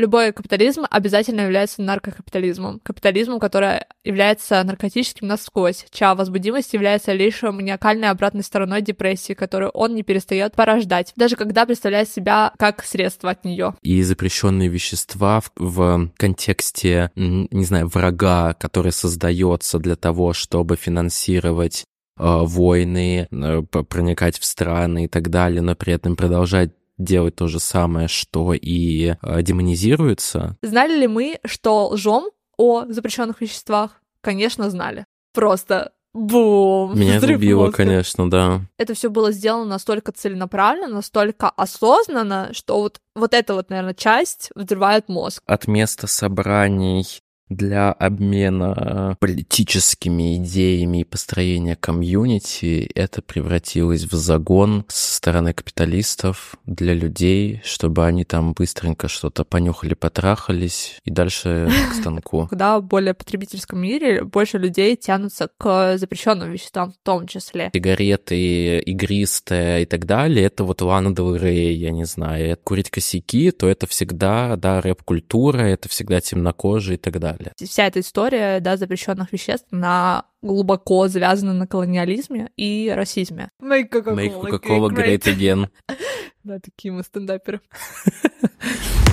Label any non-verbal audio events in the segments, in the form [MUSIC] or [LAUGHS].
любой капитализм обязательно является наркокапитализмом. Капитализмом, который является наркотическим насквозь, чья возбудимость является лишь маниакальной обратной стороной депрессии, которую он не перестает порождать, даже когда представляет себя как средство от нее. И запрещенные вещества в, в контексте, не знаю, врага, который создается для того, чтобы финансировать э, войны, э, проникать в страны и так далее, но при этом продолжать делать то же самое, что и э, демонизируется. Знали ли мы, что лжем о запрещенных веществах? Конечно, знали. Просто Бум! [LAUGHS] Меня забило, конечно, да. Это все было сделано настолько целенаправленно, настолько осознанно, что вот, вот эта вот, наверное, часть взрывает мозг. От места собраний для обмена политическими идеями и построения комьюнити это превратилось в загон со стороны капиталистов для людей, чтобы они там быстренько что-то понюхали, потрахались и дальше к станку. [LAUGHS] Когда в более потребительском мире больше людей тянутся к запрещенным веществам в том числе. Сигареты, игристые и так далее, это вот Лана Дел Рей, я не знаю. Курить косяки, то это всегда, да, рэп-культура, это всегда темнокожие и так далее далее. Вся эта история да, запрещенных веществ, на глубоко завязана на колониализме и расизме. Make Coca-Cola, Make Coca-Cola great, great again. [LAUGHS] да, такие мы стендаперы. [LAUGHS]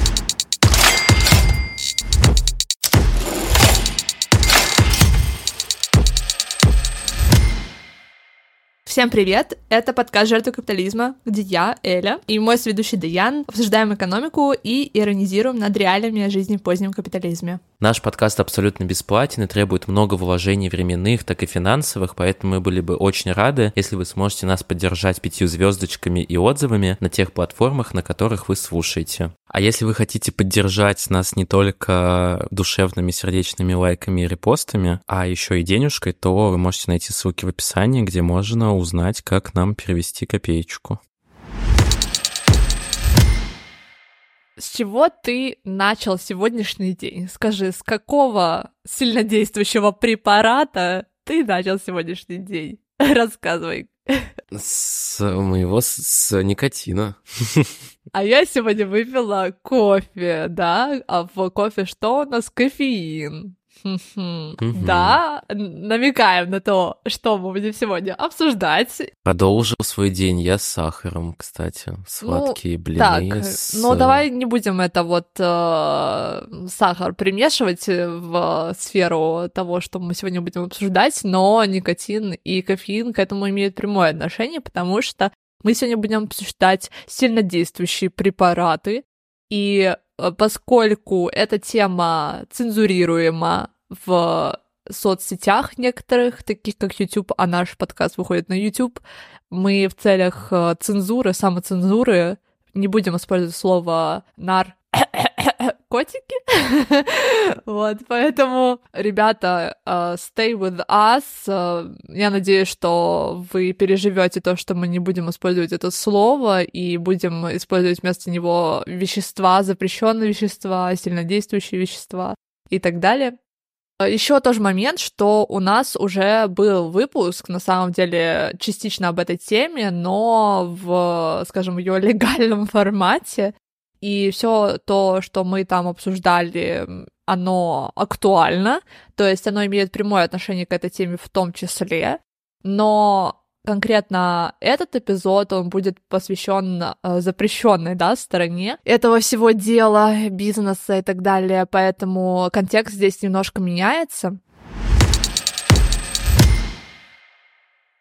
Всем привет! Это подкаст «Жертвы капитализма», где я, Эля, и мой сведущий Даян обсуждаем экономику и иронизируем над реалиями жизни в позднем капитализме. Наш подкаст абсолютно бесплатен и требует много вложений временных, так и финансовых, поэтому мы были бы очень рады, если вы сможете нас поддержать пятью звездочками и отзывами на тех платформах, на которых вы слушаете. А если вы хотите поддержать нас не только душевными сердечными лайками и репостами, а еще и денежкой, то вы можете найти ссылки в описании, где можно узнать, как нам перевести копеечку. С чего ты начал сегодняшний день? Скажи, с какого сильнодействующего препарата ты начал сегодняшний день? [LAUGHS] Рассказывай. С моего с никотина. [LAUGHS] А я сегодня выпила кофе, да? А в кофе что у нас? Кофеин. Да, намекаем на то, что мы будем сегодня обсуждать. Продолжил свой день я с сахаром, кстати. Сладкие ну, блины. Так, с... ну давай не будем это вот э, сахар примешивать в сферу того, что мы сегодня будем обсуждать, но никотин и кофеин к этому имеют прямое отношение, потому что мы сегодня будем обсуждать сильнодействующие препараты, и Э, поскольку эта тема цензурируема в соцсетях некоторых, таких как YouTube, а наш подкаст выходит на YouTube, мы в целях э, цензуры, самоцензуры не будем использовать слово нар котики. [LAUGHS] вот, поэтому, ребята, uh, stay with us. Uh, я надеюсь, что вы переживете то, что мы не будем использовать это слово и будем использовать вместо него вещества, запрещенные вещества, сильнодействующие вещества и так далее. Еще тоже момент, что у нас уже был выпуск, на самом деле, частично об этой теме, но в, скажем, ее легальном [LAUGHS] формате. И все то, что мы там обсуждали, оно актуально, то есть оно имеет прямое отношение к этой теме в том числе, но конкретно этот эпизод, он будет посвящен э, запрещенной, да, стороне этого всего дела, бизнеса и так далее, поэтому контекст здесь немножко меняется.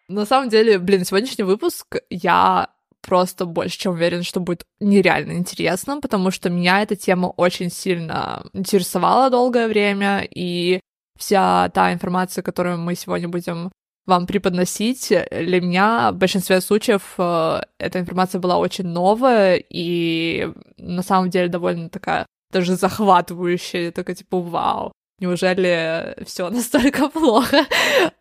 На самом деле, блин, сегодняшний выпуск я просто больше чем уверен, что будет нереально интересно, потому что меня эта тема очень сильно интересовала долгое время, и вся та информация, которую мы сегодня будем вам преподносить, для меня в большинстве случаев э, эта информация была очень новая и на самом деле довольно такая даже захватывающая, такая типа вау. Неужели все [LAUGHS] настолько плохо?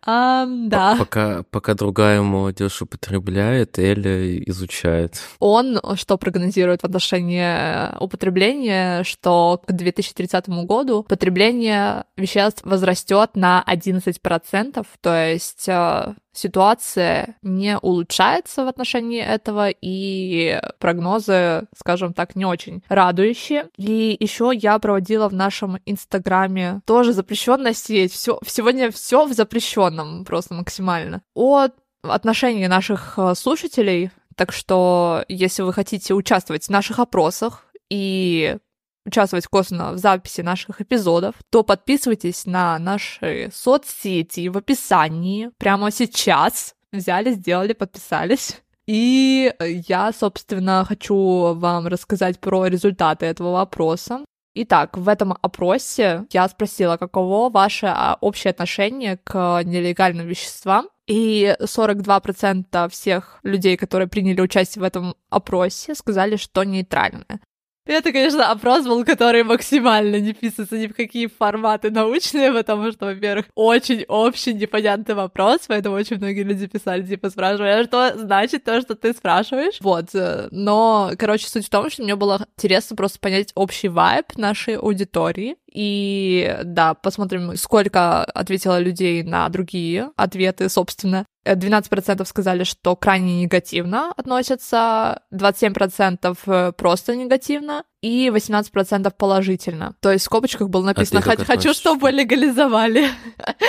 а, да. Пока, пока другая молодежь употребляет, Эля изучает. Он что прогнозирует в отношении употребления, что к 2030 году потребление веществ возрастет на 11%, то есть э, ситуация не улучшается в отношении этого, и прогнозы, скажем так, не очень радующие. И еще я проводила в нашем инстаграме тоже запрещенная сеть. Все, сегодня все в запрещенном просто максимально. О отношении наших э, слушателей. Так что, если вы хотите участвовать в наших опросах и участвовать косвенно в записи наших эпизодов, то подписывайтесь на наши соцсети в описании прямо сейчас. Взяли, сделали, подписались. И я, собственно, хочу вам рассказать про результаты этого вопроса. Итак, в этом опросе я спросила, каково ваше а, общее отношение к нелегальным веществам. И 42% всех людей, которые приняли участие в этом опросе, сказали, что нейтральное. Это, конечно, опрос был, который максимально не вписывается ни в какие форматы научные, потому что, во-первых, очень общий, непонятный вопрос, поэтому очень многие люди писали, типа, спрашивая, а что значит то, что ты спрашиваешь? Вот, э, но, короче, суть в том, что мне было интересно просто понять общий вайб нашей аудитории, и да, посмотрим, сколько ответило людей на другие ответы, собственно. 12% сказали, что крайне негативно относятся, 27% э, просто негативно и 18% положительно. То есть в скобочках было написано а «хочу, чтобы легализовали».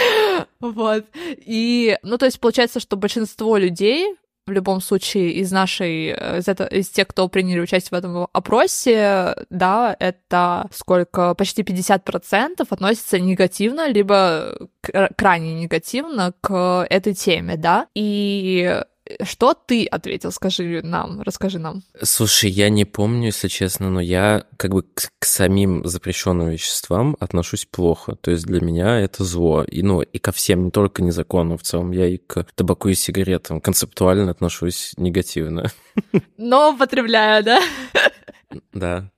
[LAUGHS] вот. И, ну, то есть получается, что большинство людей в любом случае из нашей, э, из, это, из тех, кто приняли участие в этом опросе, да, это сколько, почти 50% относятся негативно, либо крайне негативно к этой теме, да, и что ты ответил? Скажи нам, расскажи нам. Слушай, я не помню, если честно, но я как бы к, к самим запрещенным веществам отношусь плохо. То есть для меня это зло. И, ну, и ко всем, не только незаконным в целом. Я и к табаку и сигаретам концептуально отношусь негативно. Но употребляю, да? Да.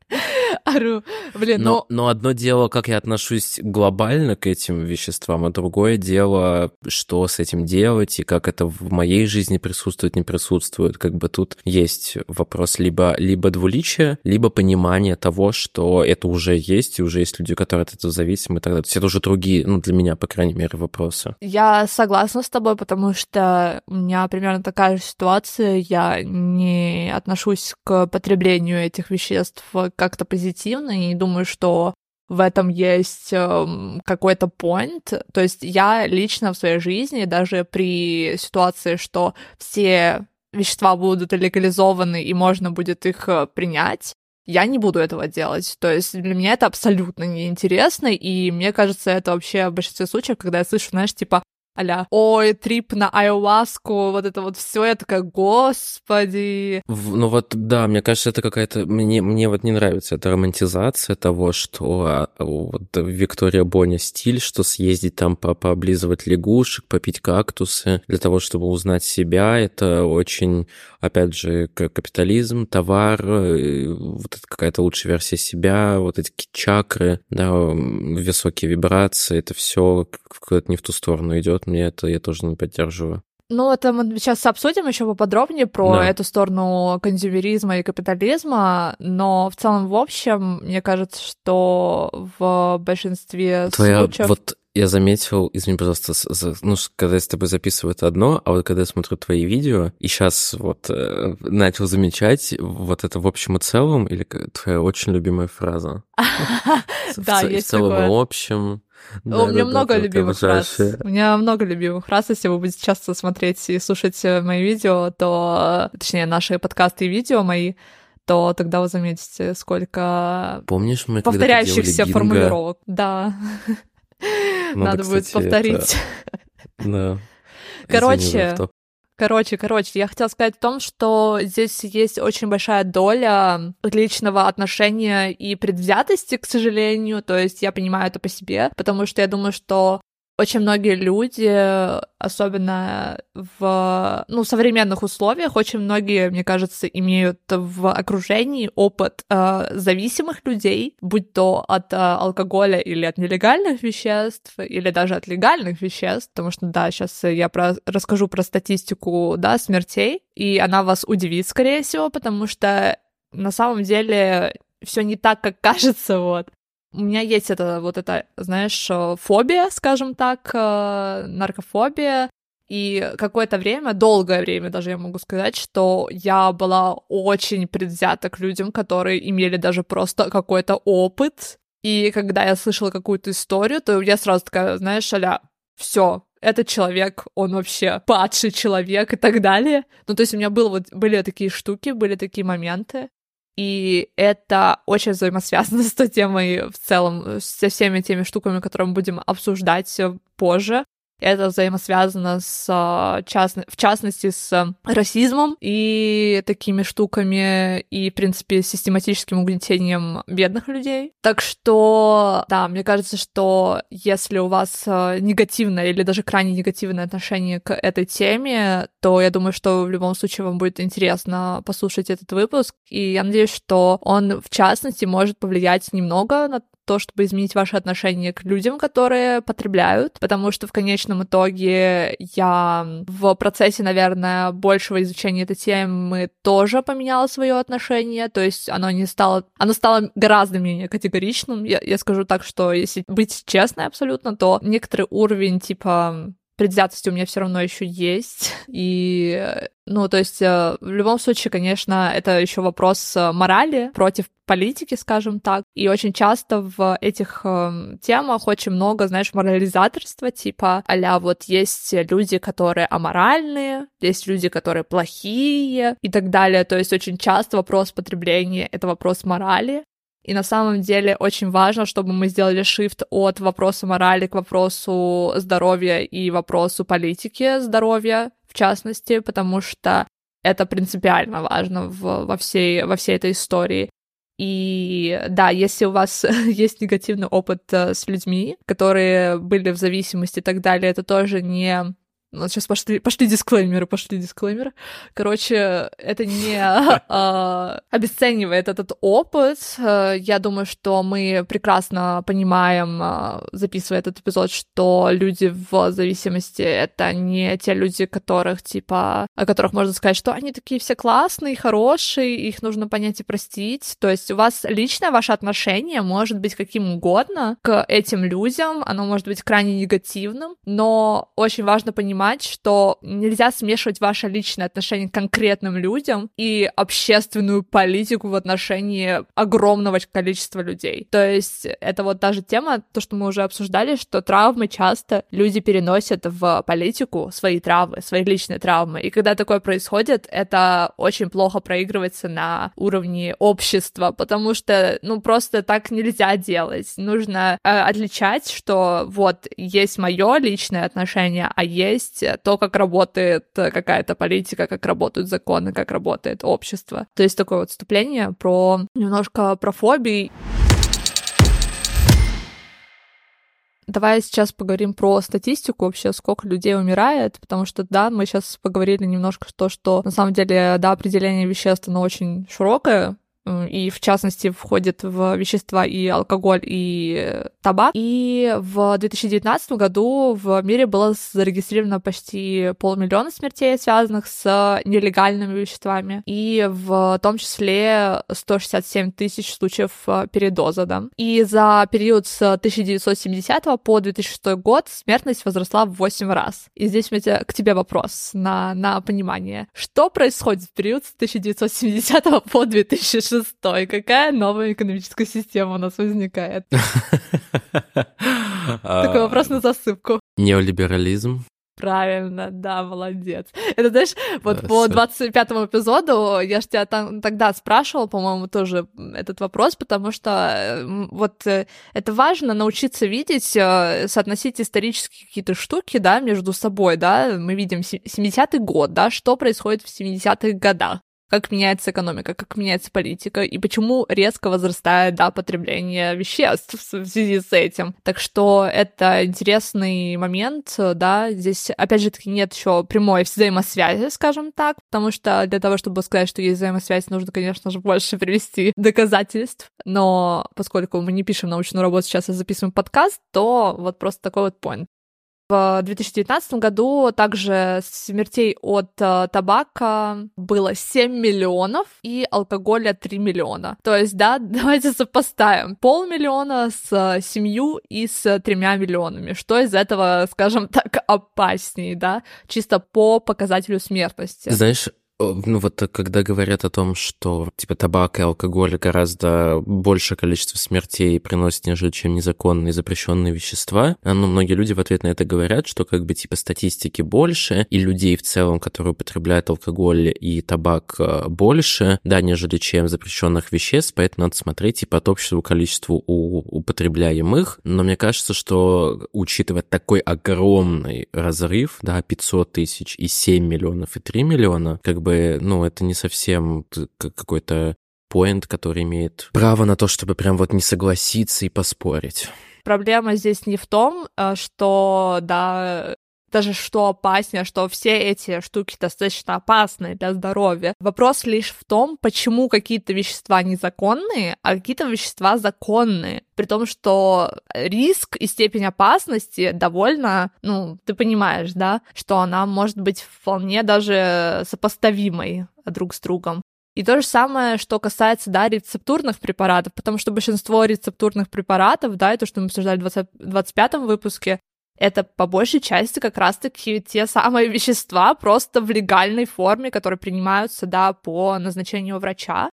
[LAUGHS] Ору. Блин, но, но... но одно дело, как я отношусь глобально к этим веществам, а другое дело, что с этим делать и как это в моей жизни присутствует, не присутствует. Как бы тут есть вопрос либо, либо двуличия, либо понимание того, что это уже есть, и уже есть люди, которые от этого зависимы и так далее. То есть это уже другие, ну, для меня, по крайней мере, вопросы. Я согласна с тобой, потому что у меня примерно такая же ситуация. Я не отношусь к потреблению этих веществ как-то позитивно, и думаю, что в этом есть э, какой-то point. То есть я лично в своей жизни, даже при ситуации, что все вещества будут легализованы и можно будет их э, принять, я не буду этого делать. То есть для меня это абсолютно неинтересно, и мне кажется, это вообще в большинстве случаев, когда я слышу, знаешь, типа, а ой, трип на айоваску, вот это вот все, я такая, господи. В, ну вот, да, мне кажется, это какая-то, мне, мне вот не нравится эта романтизация того, что а, вот Виктория Боня стиль, что съездить там по пооблизывать лягушек, попить кактусы для того, чтобы узнать себя, это очень, опять же, капитализм, товар, э, вот это какая-то лучшая версия себя, вот эти чакры, да, высокие вибрации, это все куда-то не в ту сторону идет мне это я тоже не поддерживаю. Ну, это мы сейчас обсудим еще поподробнее про да. эту сторону консюмеризма и капитализма, но в целом, в общем, мне кажется, что в большинстве Твоя случаев... Вот я заметил, извини, пожалуйста, ну, когда я с тобой записываю это одно, а вот когда я смотрю твои видео, и сейчас вот э, начал замечать вот это в общем и целом, или твоя очень любимая фраза. [LAUGHS] Да, есть В целом и общем. Да, У меня да, много да, любимых фраз. У меня много любимых фраз. Если вы будете часто смотреть и слушать э, мои видео, то... Точнее, наши подкасты и видео мои, то тогда вы заметите, сколько Помнишь, мы повторяющихся формулировок. Да. Надо, Надо кстати, будет повторить. Это... Да. Короче, Короче, короче, я хотела сказать о том, что здесь есть очень большая доля личного отношения и предвзятости, к сожалению. То есть я понимаю это по себе, потому что я думаю, что очень многие люди, особенно в ну, современных условиях, очень многие, мне кажется, имеют в окружении опыт э, зависимых людей, будь то от э, алкоголя или от нелегальных веществ, или даже от легальных веществ, потому что, да, сейчас я про, расскажу про статистику, да, смертей, и она вас удивит, скорее всего, потому что на самом деле все не так, как [LAUGHS] кажется, вот. У меня есть это вот это, знаешь, э, фобия, скажем так, э, наркофобия, И какое-то время, долгое время даже я могу сказать, что я была очень предвзята к людям, которые имели даже просто какой-то опыт. И когда я слышала какую-то историю, то я сразу такая, знаешь, аля, все, этот человек, он вообще падший человек и так далее. Ну, то есть у меня было, вот, были такие штуки, были такие моменты, и это очень взаимосвязано [LAUGHS] с той темой в целом, со всеми теми штуками, которые мы будем обсуждать позже. Это взаимосвязано с, а, в частности, с расизмом и такими штуками, и, в принципе, систематическим угнетением бедных людей. Так что, да, мне кажется, что если у вас а, негативное или даже крайне негативное отношение к этой теме, то я думаю, что в любом случае вам будет интересно послушать этот выпуск. И я надеюсь, что он, в частности, может повлиять немного на то, чтобы изменить ваше отношение к людям, которые потребляют, потому что в конечном итоге я в процессе, наверное, большего изучения этой темы тоже поменяла свое отношение, то есть оно не стало, оно стало гораздо менее категоричным. Я, я скажу так, что если быть честной абсолютно, то некоторый уровень типа предвзятости у меня все равно еще есть. И, ну, то есть, э, в любом случае, конечно, это еще вопрос э, морали против политики, скажем так. И очень часто в этих э, темах очень много, знаешь, морализаторства, типа а вот есть люди, которые аморальные, есть люди, которые плохие и так далее. То есть очень часто вопрос потребления — это вопрос морали. И на самом деле очень важно, чтобы мы сделали шифт от вопроса морали к вопросу здоровья и вопросу политики здоровья, в частности, потому что это принципиально важно в, во, всей, во всей этой истории. И да, если у вас [LAUGHS] есть негативный опыт э, с людьми, которые были в зависимости и так далее, это тоже не ну, сейчас пошли, пошли дисклеймеры, пошли дисклеймеры. Короче, это не э, [LAUGHS] обесценивает этот опыт. Я думаю, что мы прекрасно понимаем, э, записывая этот эпизод, что люди в зависимости — это не те люди, которых, типа, о которых можно сказать, что они такие все классные, хорошие, их нужно понять и простить. То есть у вас личное ваше отношение может быть каким угодно к этим людям, оно может быть крайне негативным, но очень важно понимать, понимать, что нельзя смешивать ваше личное отношение к конкретным людям и общественную политику в отношении огромного количества людей. То есть это вот та же тема, то, что мы уже обсуждали, что травмы часто люди переносят в политику, свои травмы, свои личные травмы. И когда такое происходит, это очень плохо проигрывается на уровне общества, потому что, ну, просто так нельзя делать. Нужно э, отличать, что вот есть мое личное отношение, а есть есть э, то, как работает э, какая-то политика, как работают законы, как работает общество. То есть такое вот вступление про немножко про фобии. Давай сейчас поговорим про статистику вообще, сколько людей умирает, потому что, да, мы сейчас поговорили немножко то, что на самом деле, да, определение веществ, оно очень широкое, и в частности входит в вещества и алкоголь, и табак. И в 2019 году в мире было зарегистрировано почти полмиллиона смертей, связанных с нелегальными веществами, и в том числе 167 тысяч случаев э, передоза, да. И за период с 1970 по 2006 год смертность возросла в 8 раз. И здесь у меня к тебе вопрос на, на понимание. Что происходит в период с 1970 по 2006 шестой. Какая новая экономическая система у нас возникает? Такой вопрос на засыпку. Неолиберализм. Правильно, да, молодец. Это, знаешь, вот да, по 25-му эпизоду я же тебя там, тогда спрашивала, по-моему, тоже этот вопрос, потому что вот э, это важно научиться видеть, э, соотносить исторические какие-то штуки, да, между собой, да, мы видим 70-й год, да, что происходит в 70-х годах как меняется экономика, как меняется политика, и почему резко возрастает, да, потребление веществ в связи с этим. Так что это интересный момент, да, здесь, опять же таки, нет еще прямой взаимосвязи, скажем так, потому что для того, чтобы сказать, что есть взаимосвязь, нужно, конечно же, больше привести доказательств, но поскольку мы не пишем научную работу сейчас, а записываем подкаст, то вот просто такой вот point. В 2019 году также смертей от э, табака было 7 миллионов и алкоголя 3 миллиона. То есть, да, [LAUGHS] давайте сопоставим. Полмиллиона с семью и с тремя миллионами. Что из этого, скажем так, опаснее, да? Чисто по показателю смертности. Знаешь, ну вот когда говорят о том, что типа табак и алкоголь гораздо большее количество смертей приносят, нежели чем незаконные запрещенные вещества, а, ну, многие люди в ответ на это говорят, что как бы типа статистики больше, и людей в целом, которые употребляют алкоголь и табак а, больше, да, нежели чем запрещенных веществ, поэтому надо смотреть типа от общего количества у употребляемых. Но мне кажется, что учитывая такой огромный разрыв, да, 500 тысяч и 7 миллионов и 3 миллиона, как бы бы, ну, это не совсем какой-то поинт, который имеет право на то, чтобы прям вот не согласиться и поспорить. Проблема здесь не в том, э, что, да, даже что опаснее, что все эти штуки достаточно опасны для здоровья. Вопрос лишь в том, почему какие-то вещества незаконные, а какие-то вещества законные. При том, что риск и степень опасности довольно, ну, ты понимаешь, да, что она может быть вполне даже сопоставимой друг с другом. И то же самое, что касается, да, рецептурных препаратов, потому что большинство рецептурных препаратов, да, и то, что мы обсуждали в 20, 25 выпуске, это по большей части как раз-таки те самые вещества просто в легальной форме, которые принимаются, да, по назначению врача.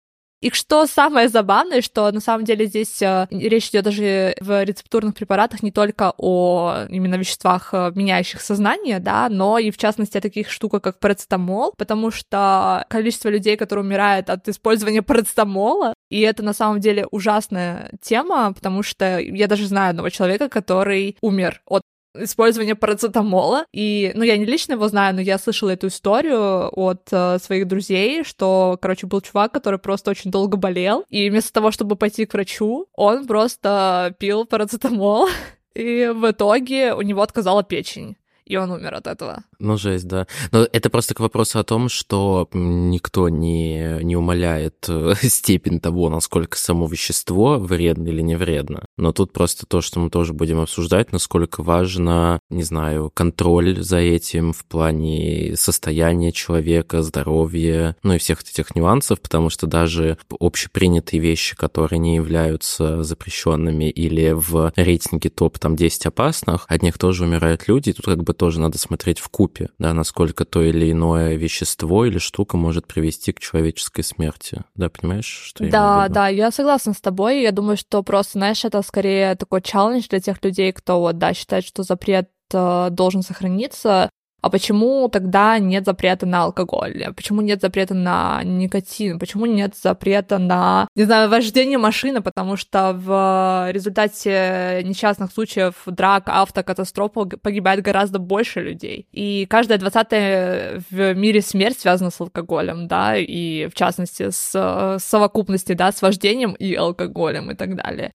И что самое забавное, что на самом деле здесь э, речь идет даже в рецептурных препаратах не только о именно веществах, э, меняющих сознание, да, но и в частности о таких штуках, как парацетамол, потому что количество людей, которые умирают от использования парацетамола, и это на самом деле ужасная тема, потому что я даже знаю одного человека, который умер от использование парацетамола. И, ну, я не лично его знаю, но я слышала эту историю от э, своих друзей, что, короче, был чувак, который просто очень долго болел, и вместо того, чтобы пойти к врачу, он просто пил парацетамол, [LAUGHS] и в итоге у него отказала печень и он умер от этого. Ну, жесть, да. Но это просто к вопросу о том, что никто не, не умаляет э, [LAUGHS] степень того, насколько само вещество вредно или не вредно. Но тут просто то, что мы тоже будем обсуждать, насколько важно, не знаю, контроль за этим в плане состояния человека, здоровья, ну и всех этих нюансов, потому что даже общепринятые вещи, которые не являются запрещенными или в рейтинге топ там 10 опасных, от них тоже умирают люди, и тут как бы тоже надо смотреть в купе, да, насколько то или иное вещество или штука может привести к человеческой смерти. Да, понимаешь, что я Да, да, я согласна с тобой. Я думаю, что просто, знаешь, это скорее такой челлендж для тех людей, кто вот, да, считает, что запрет э, должен сохраниться, а почему тогда нет запрета на алкоголь? Почему нет запрета на никотин? Почему нет запрета на, не знаю, вождение машины? Потому что в результате несчастных случаев драк, автокатастроф погибает гораздо больше людей. И каждая двадцатая в мире смерть связана с алкоголем, да, и в частности с совокупности, да, с вождением и алкоголем и так далее.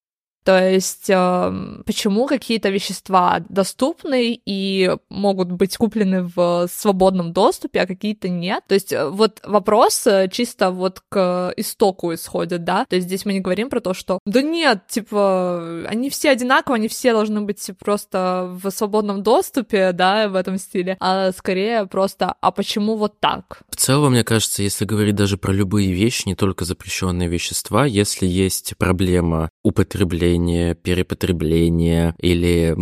То есть э, почему какие-то вещества доступны и могут быть куплены в свободном доступе, а какие-то нет? То есть э, вот вопрос э, чисто вот к истоку исходит, да? То есть здесь мы не говорим про то, что да нет, типа, они все одинаковые, они все должны быть просто в свободном доступе, да, в этом стиле, а скорее просто, а почему вот так? В целом, мне кажется, если говорить даже про любые вещи, не только запрещенные вещества, если есть проблема употребления употребления, перепотребления или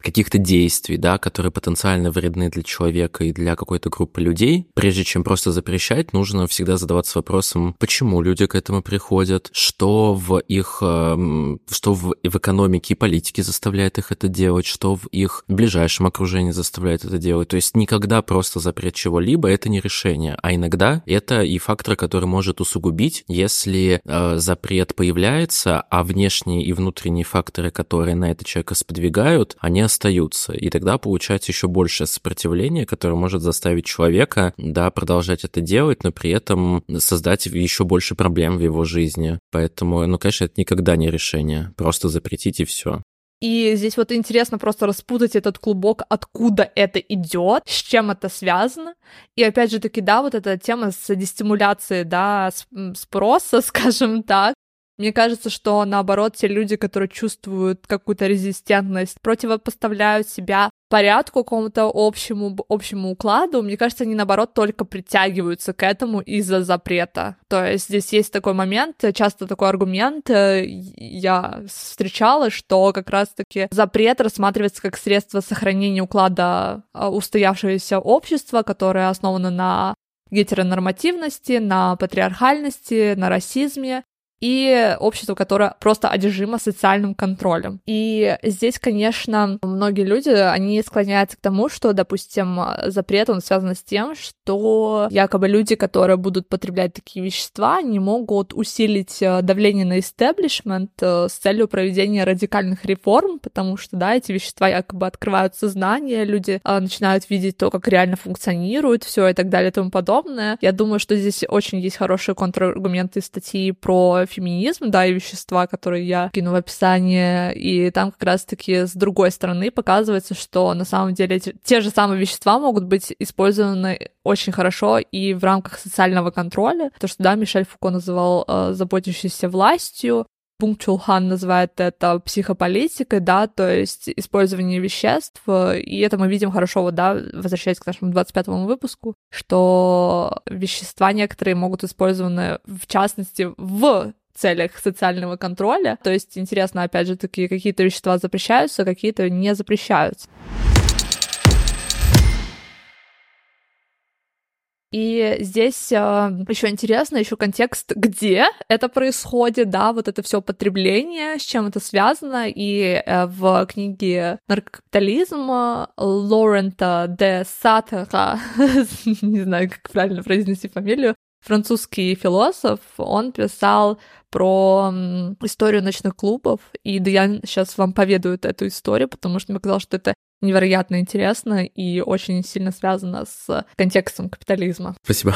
каких-то действий, да, которые потенциально вредны для человека и для какой-то группы людей, прежде чем просто запрещать, нужно всегда задаваться вопросом, почему люди к этому приходят, что в их, эм, что в, в экономике и политике заставляет их это делать, что в их ближайшем окружении заставляет это делать. То есть никогда просто запрет чего-либо это не решение, а иногда это и фактор, который может усугубить, если э, запрет появляется, а внешние и внутренние внутренние факторы, которые на это человека сподвигают, они остаются. И тогда получается еще большее сопротивление, которое может заставить человека, да, продолжать это делать, но при этом создать еще больше проблем в его жизни. Поэтому, ну, конечно, это никогда не решение. Просто запретить и все. И здесь вот интересно просто распутать этот клубок, откуда это идет, с чем это связано. И опять же таки, да, вот эта тема с дестимуляцией, да, спроса, [LAUGHS] скажем так, Мне кажется, что наоборот, те люди, которые чувствуют какую-то резистентность, противопоставляют себя порядку какому-то общему, общему укладу, мне кажется, они, наоборот, только притягиваются к этому из-за запрета. То есть здесь есть такой момент, часто такой аргумент э, я встречала, что как раз-таки запрет рассматривается как средство сохранения уклада а, устоявшегося общества, которое основано на гетеронормативности, на патриархальности, на расизме, и общество, которое просто одержимо социальным контролем. И здесь, конечно, многие люди, они склоняются к тому, что, допустим, запрет, он связан с тем, что якобы люди, которые будут потреблять такие вещества, не могут усилить э, давление на истеблишмент э, с целью проведения радикальных реформ, потому что, да, эти вещества якобы открывают сознание, люди э, начинают видеть то, как реально функционирует все и так далее и тому подобное. Я думаю, что здесь очень есть хорошие контраргументы статьи про феминизм, да, и вещества, которые я кину в описание, и там как раз-таки с другой стороны показывается, что на самом деле эти, те же самые вещества могут быть использованы очень хорошо и в рамках социального контроля. То, что, да, Мишель Фуко называл э, заботящейся властью, Бунг Чулхан называет это психополитикой, да, то есть использование веществ, и это мы видим хорошо, вот, да, возвращаясь к нашему 25-му выпуску, что вещества некоторые могут использованы, в частности, в целях социального контроля. То есть интересно, опять же, такие какие-то вещества запрещаются, какие-то не запрещаются. И здесь э, еще интересно, еще контекст, где это происходит, да, вот это все потребление, с чем это связано. И э, в книге «Наркокапитализм» Лорента де Саттера, [LAUGHS] не знаю, как правильно произнести фамилию, французский философ, он писал про историю ночных клубов, и да я сейчас вам поведаю эту историю, потому что мне казалось, что это невероятно интересно и очень сильно связано с контекстом капитализма. Спасибо.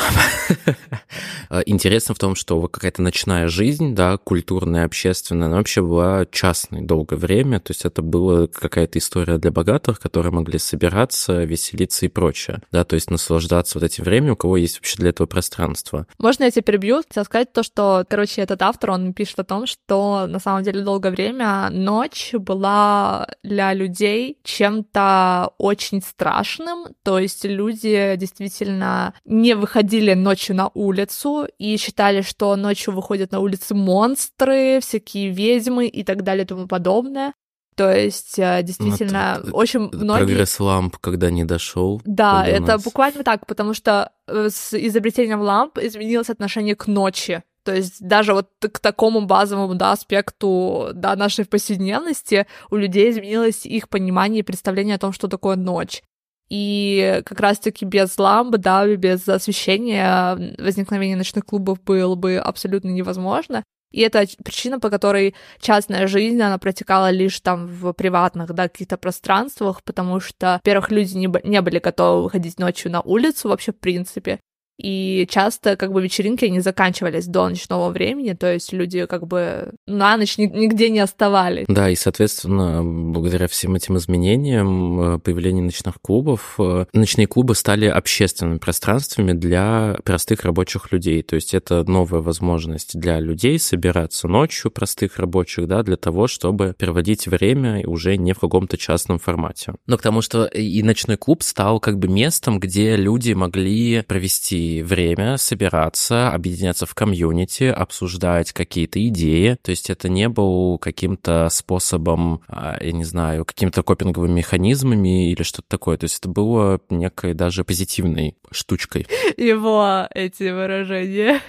[LAUGHS] Интересно в том, что какая-то ночная жизнь, да, культурная, общественная, она вообще была частной долгое время, то есть это была какая-то история для богатых, которые могли собираться, веселиться и прочее, да, то есть наслаждаться вот этим временем, у кого есть вообще для этого пространство. Можно я тебя перебью? Хотела сказать то, что, короче, этот автор, он пишет о том, что на самом деле долгое время ночь была для людей чем-то чем очень страшным, то есть люди действительно не выходили ночью на улицу и считали, что ночью выходят на улицы монстры, всякие ведьмы и так далее и тому подобное. То есть, э, действительно, ну, очень многие... Прогресс ламп, когда не дошел. Да, это нас. буквально так, потому что э, с изобретением ламп изменилось отношение к ночи. То есть даже вот к такому базовому да, аспекту да, нашей повседневности у людей изменилось их понимание и представление о том, что такое ночь. И как раз-таки без ламп, да, без освещения возникновение ночных клубов было бы абсолютно невозможно. И это причина, по которой частная жизнь, она протекала лишь там в приватных, да, каких-то пространствах, потому что, во-первых, люди не, не были готовы выходить ночью на улицу вообще в принципе, и часто как бы вечеринки не заканчивались до ночного времени, то есть люди как бы на ночь нигде не оставались. Да, и, соответственно, благодаря всем этим изменениям, э, появлению ночных клубов, э, ночные клубы стали общественными пространствами для простых рабочих людей. То есть это новая возможность для людей собираться ночью, простых рабочих, да, для того, чтобы проводить время уже не в каком-то частном формате. Но к тому, что и ночной клуб стал как бы местом, где люди могли провести время собираться, объединяться в комьюнити, обсуждать какие-то идеи. То есть это не был каким-то способом, а, я не знаю, какими-то копинговыми механизмами или что-то такое. То есть это было некой даже позитивной штучкой. [LAUGHS] Его эти выражения.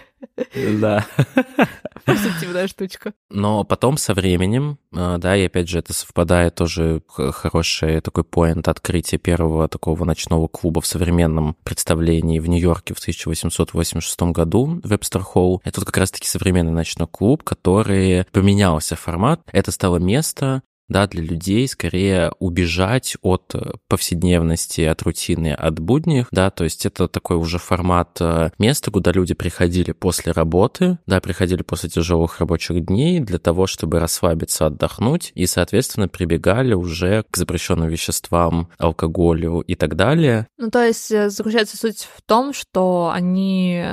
Да. Позитивная штучка. Но потом со временем, э, да, и опять же это совпадает тоже хороший такой поинт открытия первого такого ночного клуба в современном представлении в Нью-Йорке в 1886 году, Вебстер Холл. Это как раз-таки современный ночной клуб, который поменялся формат. Это стало место, да, для людей скорее убежать от э, повседневности, от рутины, от будних, да, то есть это такой уже формат э, места, куда люди приходили после работы, да, приходили после тяжелых рабочих дней для того, чтобы расслабиться, отдохнуть, и, соответственно, прибегали уже к запрещенным веществам, алкоголю и так далее. Ну, то есть э, заключается суть в том, что они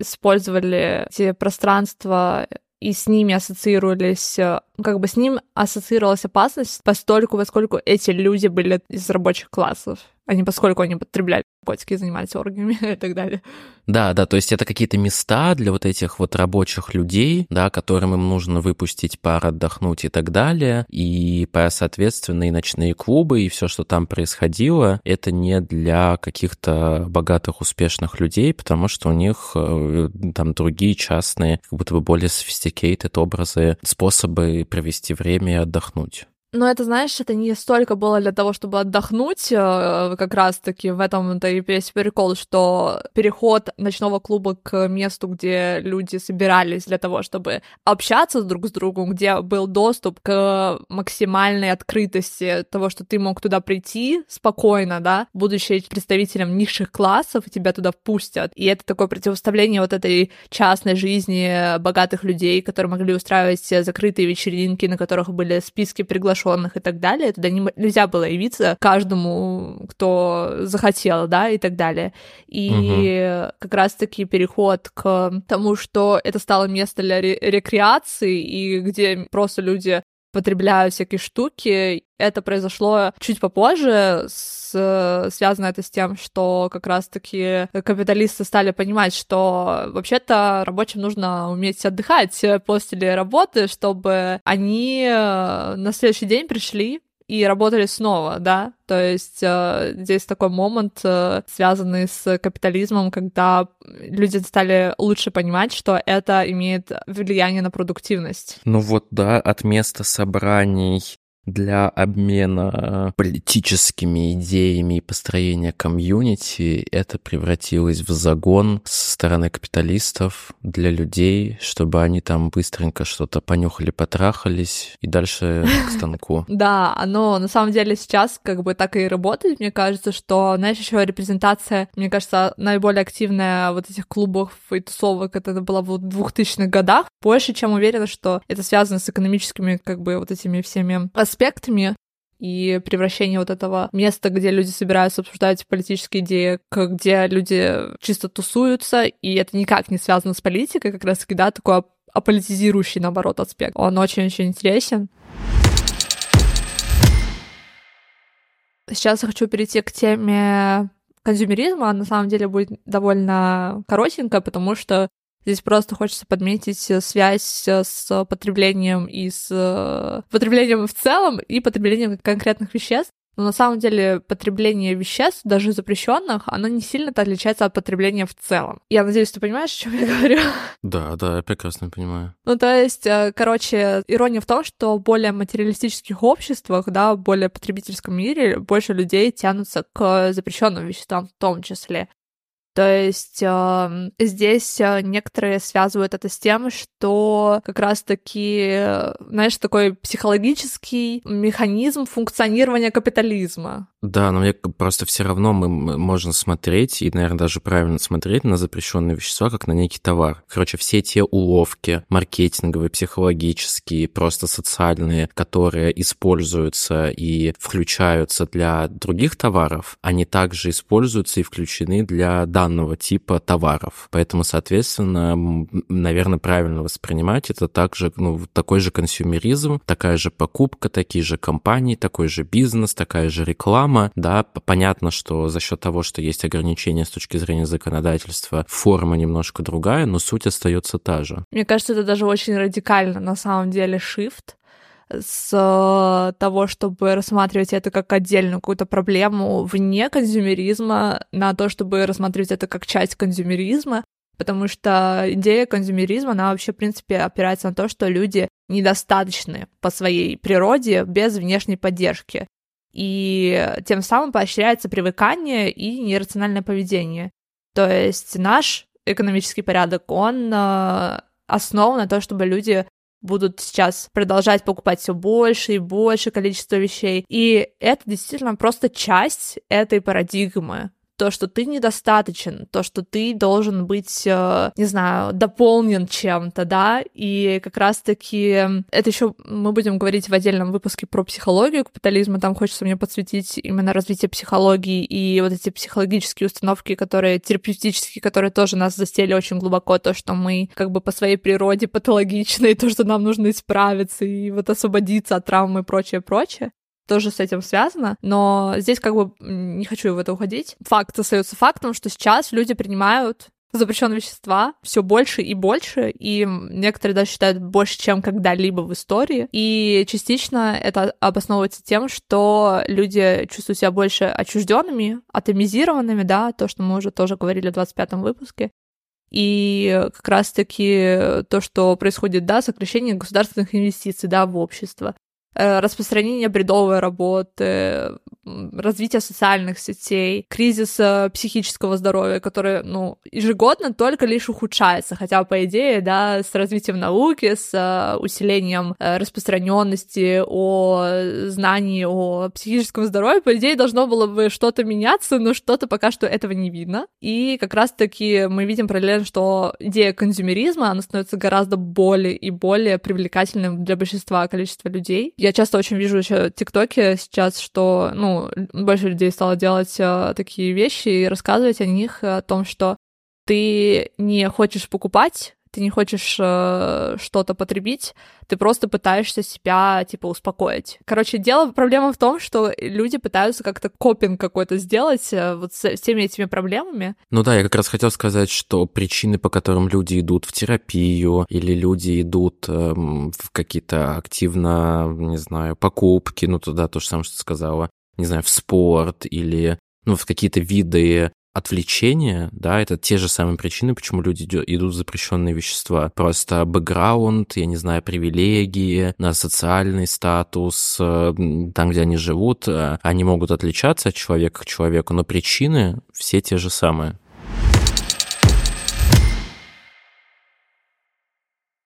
использовали эти пространства и с ними ассоциировались, э, как бы с ним ассоциировалась опасность постольку, поскольку эти люди были из рабочих классов а не поскольку они потребляли наркотики, занимались оргиями [LAUGHS] и так далее. Да, да, то есть это какие-то места для вот этих вот рабочих людей, да, которым им нужно выпустить пар, отдохнуть и так далее, и, соответственно, и ночные клубы, и все, что там происходило, это не для каких-то богатых, успешных людей, потому что у них э, там другие частные, как будто бы более sophisticated образы, способы провести время и отдохнуть. Но это, знаешь, это не столько было для того, чтобы отдохнуть, э, как раз-таки в этом-то и весь прикол, что переход ночного клуба к месту, где люди собирались для того, чтобы общаться друг с другом, где был доступ к максимальной открытости того, что ты мог туда прийти спокойно, да, будучи представителем низших классов, тебя туда впустят. И это такое противоставление вот этой частной жизни богатых людей, которые могли устраивать закрытые вечеринки, на которых были списки приглашенных приглашенных и так далее. Туда не, нельзя было явиться каждому, кто захотел, да, и так далее. И угу. как раз-таки переход к тому, что это стало место для рекреации, и где просто люди потребляют всякие штуки. Это произошло чуть попозже, с, связано это с тем, что как раз-таки капиталисты стали понимать, что вообще-то рабочим нужно уметь отдыхать после работы, чтобы они э, на следующий день пришли и работали снова, да, то есть э, здесь такой момент, э, связанный с капитализмом, когда люди стали лучше понимать, что это имеет влияние на продуктивность. Ну вот, да, от места собраний для обмена политическими идеями и построения комьюнити это превратилось в загон со стороны капиталистов для людей, чтобы они там быстренько что-то понюхали, потрахались и дальше к [LAUGHS] станку. Да, оно на самом деле сейчас как бы так и работает. Мне кажется, что, знаешь, еще репрезентация, мне кажется, наиболее активная вот этих клубов и тусовок, это была в 2000-х годах. Больше, чем уверена, что это связано с экономическими как бы вот этими всеми аспектами и превращение вот этого места, где люди собираются обсуждать политические идеи, где люди чисто тусуются, и это никак не связано с политикой, как раз-таки, да, такой аполитизирующий, наоборот, аспект. Он очень-очень интересен. Сейчас я хочу перейти к теме консюмеризма. На самом деле будет довольно коротенько, потому что Здесь просто хочется подметить э, связь э, с потреблением и с э, потреблением в целом и потреблением конкретных веществ. Но на самом деле потребление веществ, даже запрещенных, оно не сильно-то отличается от потребления в целом. Я надеюсь, ты понимаешь, о чем я говорю? [LAUGHS] Да, да, я прекрасно понимаю. Ну, то есть, короче, ирония в том, что в более материалистических обществах, да, в более потребительском мире больше людей тянутся к запрещенным веществам в том числе. То есть э, здесь э, некоторые связывают это с тем, что как раз-таки, знаешь, такой психологический механизм функционирования капитализма. Да, но мне просто все равно мы можно смотреть, и, наверное, даже правильно смотреть на запрещенные вещества, как на некий товар. Короче, все те уловки маркетинговые, психологические, просто социальные, которые используются и включаются для других товаров, они также используются и включены для данного типа товаров. Поэтому, соответственно, наверное, правильно воспринимать это также, ну, такой же консюмеризм, такая же покупка, такие же компании, такой же бизнес, такая же реклама. Да, понятно, что за счет того, что есть ограничения с точки зрения законодательства, форма немножко другая, но суть остается та же. Мне кажется, это даже очень радикально на самом деле shift с того, чтобы рассматривать это как отдельную какую-то проблему вне консюмеризма, на то, чтобы рассматривать это как часть консюмеризма, потому что идея консюмеризма, она вообще, в принципе, опирается на то, что люди недостаточны по своей природе без внешней поддержки. И тем самым поощряется привыкание и нерациональное поведение. То есть наш экономический порядок, он э, основан на то, чтобы люди будут сейчас продолжать покупать все больше и больше количество вещей. И это действительно просто часть этой парадигмы. То, что ты недостаточен, то, что ты должен быть, э, не знаю, дополнен чем-то, да, и как раз-таки это еще мы будем говорить в отдельном выпуске про психологию капитализма, там хочется мне подсветить именно развитие психологии и вот эти психологические установки, которые терапевтические, которые тоже нас застели очень глубоко, то, что мы как бы по своей природе патологичны, и [LAUGHS] то, что нам нужно исправиться и вот освободиться от травмы и прочее, прочее тоже с этим связано, но здесь как бы не хочу в это уходить. Факт остается фактом, что сейчас люди принимают запрещенные вещества все больше и больше, и некоторые даже считают больше, чем когда-либо в истории. И частично это обосновывается тем, что люди чувствуют себя больше отчужденными, атомизированными, да, то, что мы уже тоже говорили в 25-м выпуске. И как раз-таки то, что происходит, да, сокращение государственных инвестиций, да, в общество, распространение бредовой работы, развитие социальных сетей, кризис э, психического здоровья, который, ну, ежегодно только лишь ухудшается, хотя, по идее, да, с развитием науки, с э, усилением распространенности о знании о психическом здоровье, по идее, должно было бы что-то меняться, но что-то пока что этого не видно. И как раз-таки мы видим параллельно, что идея консюмеризма, она становится гораздо более и более привлекательным для большинства количества людей я часто очень вижу еще в ТикТоке сейчас, что, ну, больше людей стало делать э, такие вещи и рассказывать о них, о том, что ты не хочешь покупать ты не хочешь э, что-то потребить, ты просто пытаешься себя, типа, успокоить. Короче, дело, проблема в том, что люди пытаются как-то копинг какой-то сделать э, вот с, с этими проблемами. Ну да, я как раз хотел сказать, что причины, по которым люди идут в терапию, или люди идут э, в какие-то активно, не знаю, покупки, ну туда то же самое, что ты сказала, не знаю, в спорт или ну, в какие-то виды отвлечение, да, это те же самые причины, почему люди идут в запрещенные вещества. Просто бэкграунд, я не знаю, привилегии, на социальный статус, э, там, где они живут, э, они могут отличаться от человека к человеку, но причины все те же самые.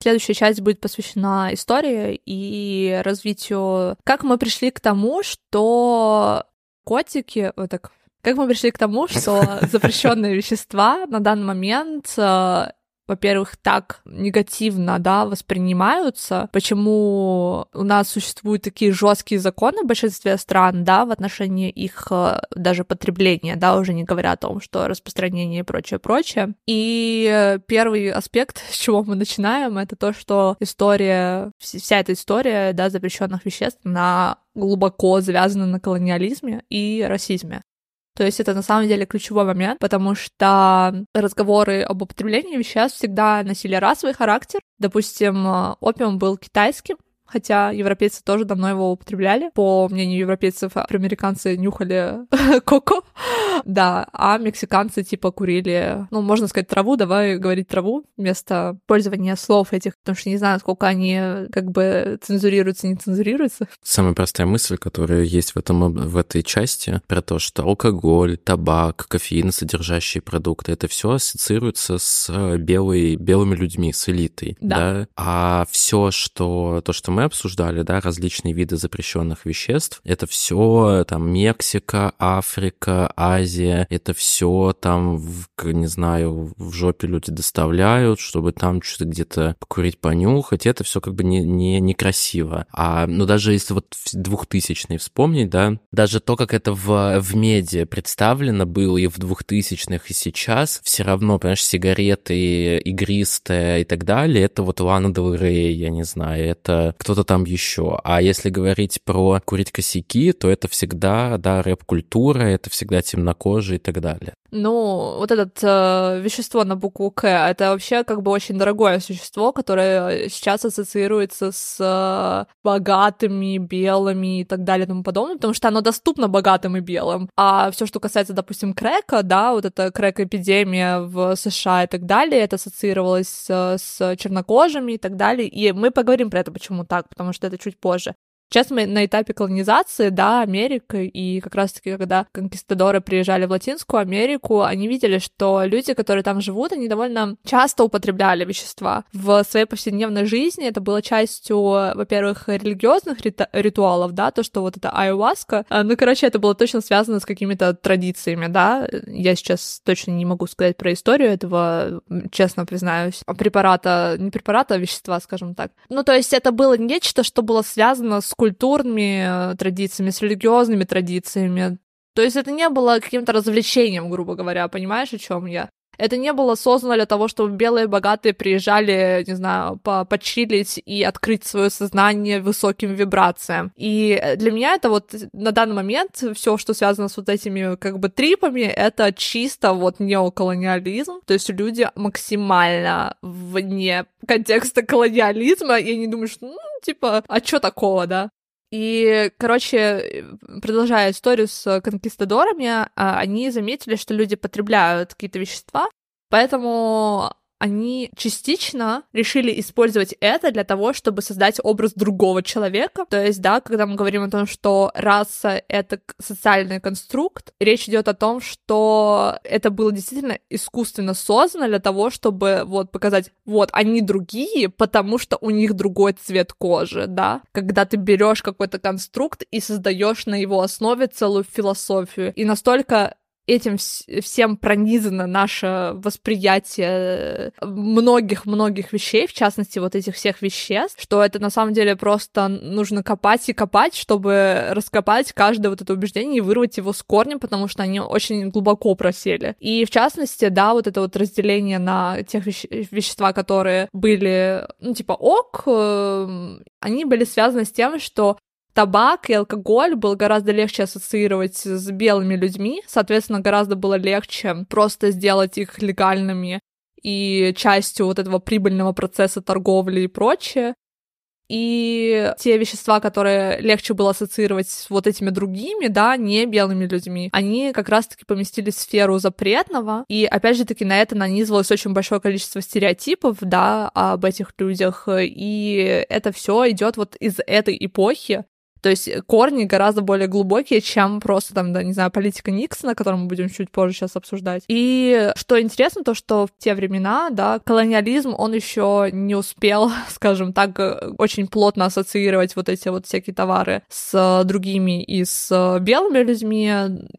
Следующая часть будет посвящена истории и развитию, как мы пришли к тому, что котики, вот так как мы пришли к тому, что [LAUGHS] запрещенные вещества на данный момент э, во-первых, так негативно, да, воспринимаются, почему у нас существуют такие жесткие законы в большинстве стран, да, в отношении их э, даже потребления, да, уже не говоря о том, что распространение и прочее, прочее. И первый аспект, [LAUGHS] с чего мы начинаем, это то, что история, вся эта история, да, запрещенных веществ, она глубоко завязана на колониализме и расизме. То есть это на самом деле ключевой момент, потому что разговоры об употреблении веществ всегда носили расовый характер. Допустим, опиум был китайским, хотя европейцы тоже давно его употребляли. По мнению европейцев, американцы нюхали [LAUGHS] коко, да, а мексиканцы типа курили, ну, можно сказать, траву, давай говорить траву вместо пользования слов этих, потому что не знаю, сколько они как бы цензурируются, не цензурируются. Самая простая мысль, которая есть в, этом, в этой части, про то, что алкоголь, табак, кофеин, содержащие продукты, это все ассоциируется с белой, белыми людьми, с элитой, да. да? А все, что то, что мы обсуждали, да, различные виды запрещенных веществ, это все там Мексика, Африка, Азия, это все там, в, не знаю, в жопе люди доставляют, чтобы там что-то где-то покурить, понюхать, это все как бы не, не, некрасиво. А, ну, даже если вот 2000-е вспомнить, да, даже то, как это в, в медиа представлено было и в 2000-х, и сейчас, все равно, понимаешь, сигареты игристые и так далее, это вот Лана Рей, я не знаю, это кто-то там еще. А если говорить про курить косяки, то это всегда, да, рэп-культура, это всегда темнокожие и так далее. Ну, вот это э, вещество на букву К, это вообще как бы очень дорогое существо, которое сейчас ассоциируется с э, богатыми, белыми и так далее и тому подобное, потому что оно доступно богатым и белым. А все, что касается, допустим, крека, да, вот эта крэк-эпидемия в США и так далее, это ассоциировалось э, с чернокожими и так далее. И мы поговорим про это, почему так, потому что это чуть позже. Сейчас мы на этапе колонизации, да, Америки, и как раз-таки, когда конкистадоры приезжали в Латинскую Америку, они видели, что люди, которые там живут, они довольно часто употребляли вещества в своей повседневной жизни. Это было частью, во-первых, религиозных ритуалов, да, то, что вот это айуаска. А, ну, короче, это было точно связано с какими-то традициями, да. Я сейчас точно не могу сказать про историю этого, честно признаюсь. Препарата, не препарата, а вещества, скажем так. Ну, то есть это было нечто, что было связано с культурными э, традициями, с религиозными традициями. То есть это не было каким-то развлечением, грубо говоря, понимаешь, о чем я? Это не было создано для того, чтобы белые богатые приезжали, не знаю, по почилить и открыть свое сознание высоким вибрациям. И для меня это вот на данный момент все, что связано с вот этими как бы трипами, это чисто вот неоколониализм. То есть люди максимально вне контекста колониализма, и они думают, что, ну, типа, а что такого, да? И, короче, продолжая историю с конкистадорами, а, они заметили, что люди потребляют какие-то вещества, поэтому они частично решили использовать это для того, чтобы создать образ другого человека. То есть, да, когда мы говорим о том, что раса — это социальный конструкт, речь идет о том, что это было действительно искусственно создано для того, чтобы вот показать, вот, они другие, потому что у них другой цвет кожи, да. Когда ты берешь какой-то конструкт и создаешь на его основе целую философию, и настолько этим всем пронизано наше восприятие многих-многих вещей, в частности, вот этих всех веществ, что это на самом деле просто нужно копать и копать, чтобы раскопать каждое вот это убеждение и вырвать его с корнем, потому что они очень глубоко просели. И в частности, да, вот это вот разделение на тех веще- вещества, которые были, ну, типа ок, э, они были связаны с тем, что табак и алкоголь было гораздо легче ассоциировать с белыми людьми, соответственно, гораздо было легче просто сделать их легальными и частью вот этого прибыльного процесса торговли и прочее. И те вещества, которые легче было ассоциировать с вот этими другими, да, не белыми людьми, они как раз-таки поместились в сферу запретного. И опять же таки на это нанизывалось очень большое количество стереотипов, да, об этих людях. И это все идет вот из этой эпохи, то есть корни гораздо более глубокие, чем просто там, да, не знаю, политика Никсона, которую мы будем чуть позже сейчас обсуждать. И что интересно, то, что в те времена, да, колониализм, он еще не успел, [LAUGHS] скажем так, очень плотно ассоциировать вот эти вот всякие товары с другими и с белыми людьми.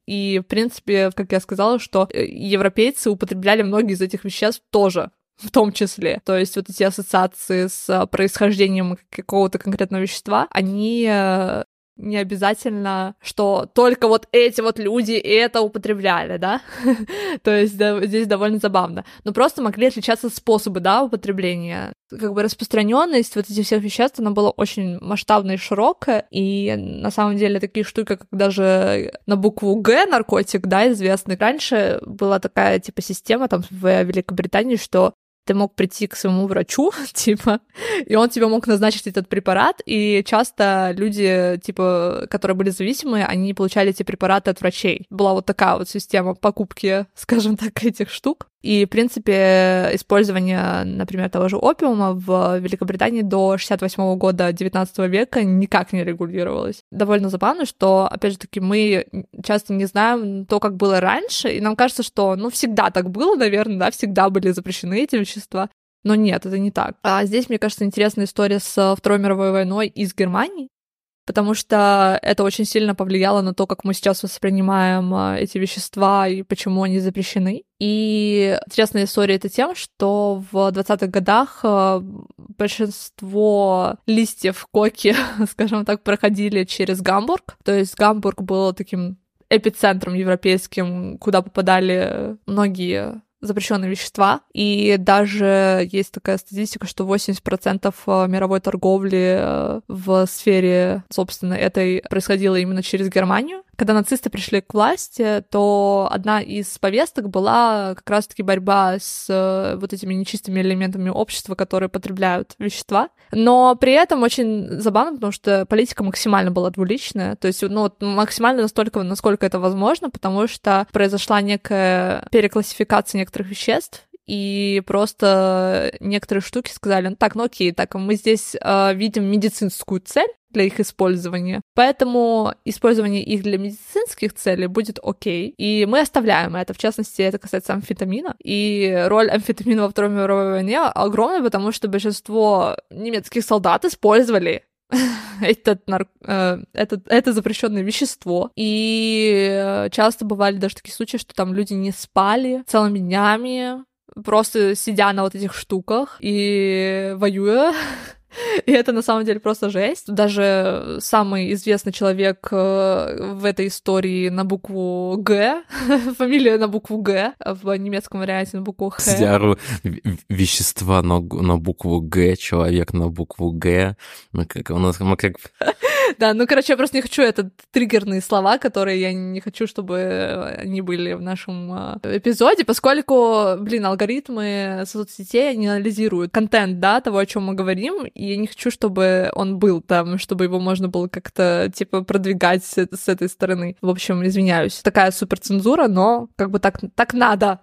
И, в принципе, как я сказала, что европейцы употребляли многие из этих веществ тоже [LAUGHS] в том числе. То есть вот эти ассоциации с а, происхождением какого-то конкретного вещества, они э, не обязательно, что только вот эти вот люди это употребляли, да? [LAUGHS] То есть да, здесь довольно забавно. Но просто могли отличаться способы, да, употребления. Как бы распространенность вот этих всех веществ, она была очень масштабная и широкая, и на самом деле такие штуки, как даже на букву Г наркотик, да, известный. Раньше была такая, типа, система там в Великобритании, что ты мог прийти к своему врачу, [LAUGHS] типа, и он тебе мог назначить этот препарат, и часто люди, типа, которые были зависимые, они получали эти препараты от врачей. Была вот такая вот система покупки, [LAUGHS] скажем так, этих штук. И, в принципе, использование, например, того же опиума в Великобритании до 68 года 19 века никак не регулировалось. Довольно забавно, что, опять же таки, мы часто не знаем то, как было раньше, и нам кажется, что, ну, всегда так было, наверное, да, всегда были запрещены эти вещества. Но нет, это не так. А здесь, мне кажется, интересная история с Второй мировой войной из Германии, потому что это очень сильно повлияло на то, как мы сейчас воспринимаем а, эти вещества и почему они запрещены. И интересная история это тем, что в 20-х годах а, большинство листьев коки, [LAUGHS] скажем так, проходили через Гамбург. То есть Гамбург был таким эпицентром европейским, куда попадали многие запрещенные вещества. И даже есть такая статистика, что 80% э, мировой торговли э, в сфере, собственно, этой происходило именно через Германию. Когда нацисты пришли к власти, то одна из повесток была как раз-таки борьба с э, вот этими нечистыми элементами общества, которые потребляют вещества. Но при этом очень забавно, потому что политика максимально была двуличная, то есть ну, максимально настолько, насколько это возможно, потому что произошла некая переклассификация некоторых веществ, и просто некоторые штуки сказали, ну так, ну окей, так, мы здесь э, видим медицинскую цель, для их использования. Поэтому использование их для медицинских целей будет окей. И мы оставляем это. В частности, это касается амфетамина. И роль амфетамина во Второй мировой войне огромная, потому что большинство немецких солдат использовали [LAUGHS] этот, нар... э, этот, это запрещенное вещество. И часто бывали даже такие случаи, что там люди не спали целыми днями, просто сидя на вот этих штуках и воюя И это на самом деле просто жесть. Даже самый известный человек э, в этой истории на букву Г, [LAUGHS] фамилия на букву Г, в немецком варианте на букву Х. Сдяру вещества на, на букву Г, человек на букву Г. Мы как, у нас, мы как... [LAUGHS] Да, ну, короче, я просто не хочу это триггерные слова, которые я не хочу, чтобы они были в нашем э, эпизоде, поскольку, блин, алгоритмы соцсетей, они анализируют контент, да, того, о чем мы говорим, и я не хочу, чтобы он был там, чтобы его можно было как-то, типа, продвигать с этой стороны. В общем, извиняюсь. Такая суперцензура, но как бы так, так надо.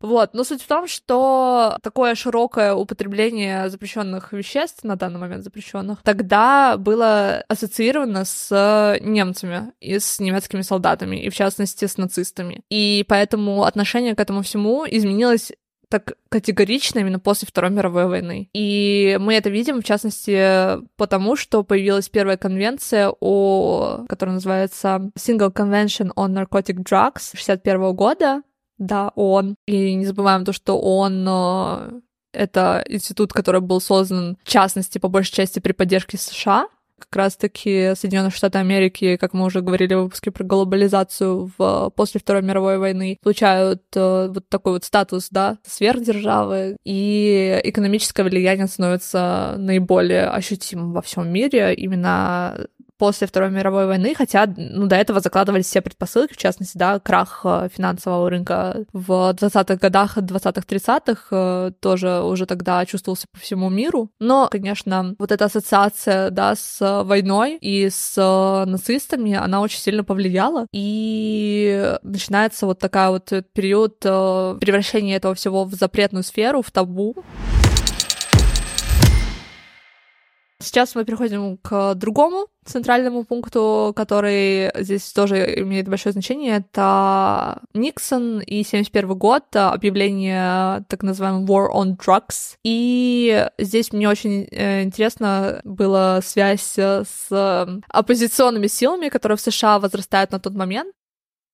Вот, но суть в том, что такое широкое употребление запрещенных веществ, на данный момент запрещенных, тогда было ассоциировано с немцами и с немецкими солдатами, и в частности с нацистами. И поэтому отношение к этому всему изменилось так категорично именно после Второй мировой войны. И мы это видим, в частности, потому что появилась первая конвенция, о, которая называется Single Convention on Narcotic Drugs 61 года, да, ООН. И не забываем то, что ООН э, это институт, который был создан, в частности, по большей части при поддержке США, как раз-таки Соединенные Штаты Америки, как мы уже говорили в выпуске про глобализацию в, после Второй мировой войны, получают э, вот такой вот статус, да, сверхдержавы, и экономическое влияние становится наиболее ощутимым во всем мире. Именно после Второй мировой войны, хотя ну, до этого закладывались все предпосылки, в частности, да, крах э, финансового рынка в 20-х годах, 20-х, 30-х э, тоже уже тогда чувствовался по всему миру. Но, конечно, вот эта ассоциация, да, с войной и с э, нацистами, она очень сильно повлияла, и начинается вот такая вот период превращения этого всего в запретную сферу, в табу. Сейчас мы переходим к другому центральному пункту, который здесь тоже имеет большое значение. Это Никсон и 71 год, объявление так называемого War on Drugs. И здесь мне очень э, интересно была связь с оппозиционными силами, которые в США возрастают на тот момент.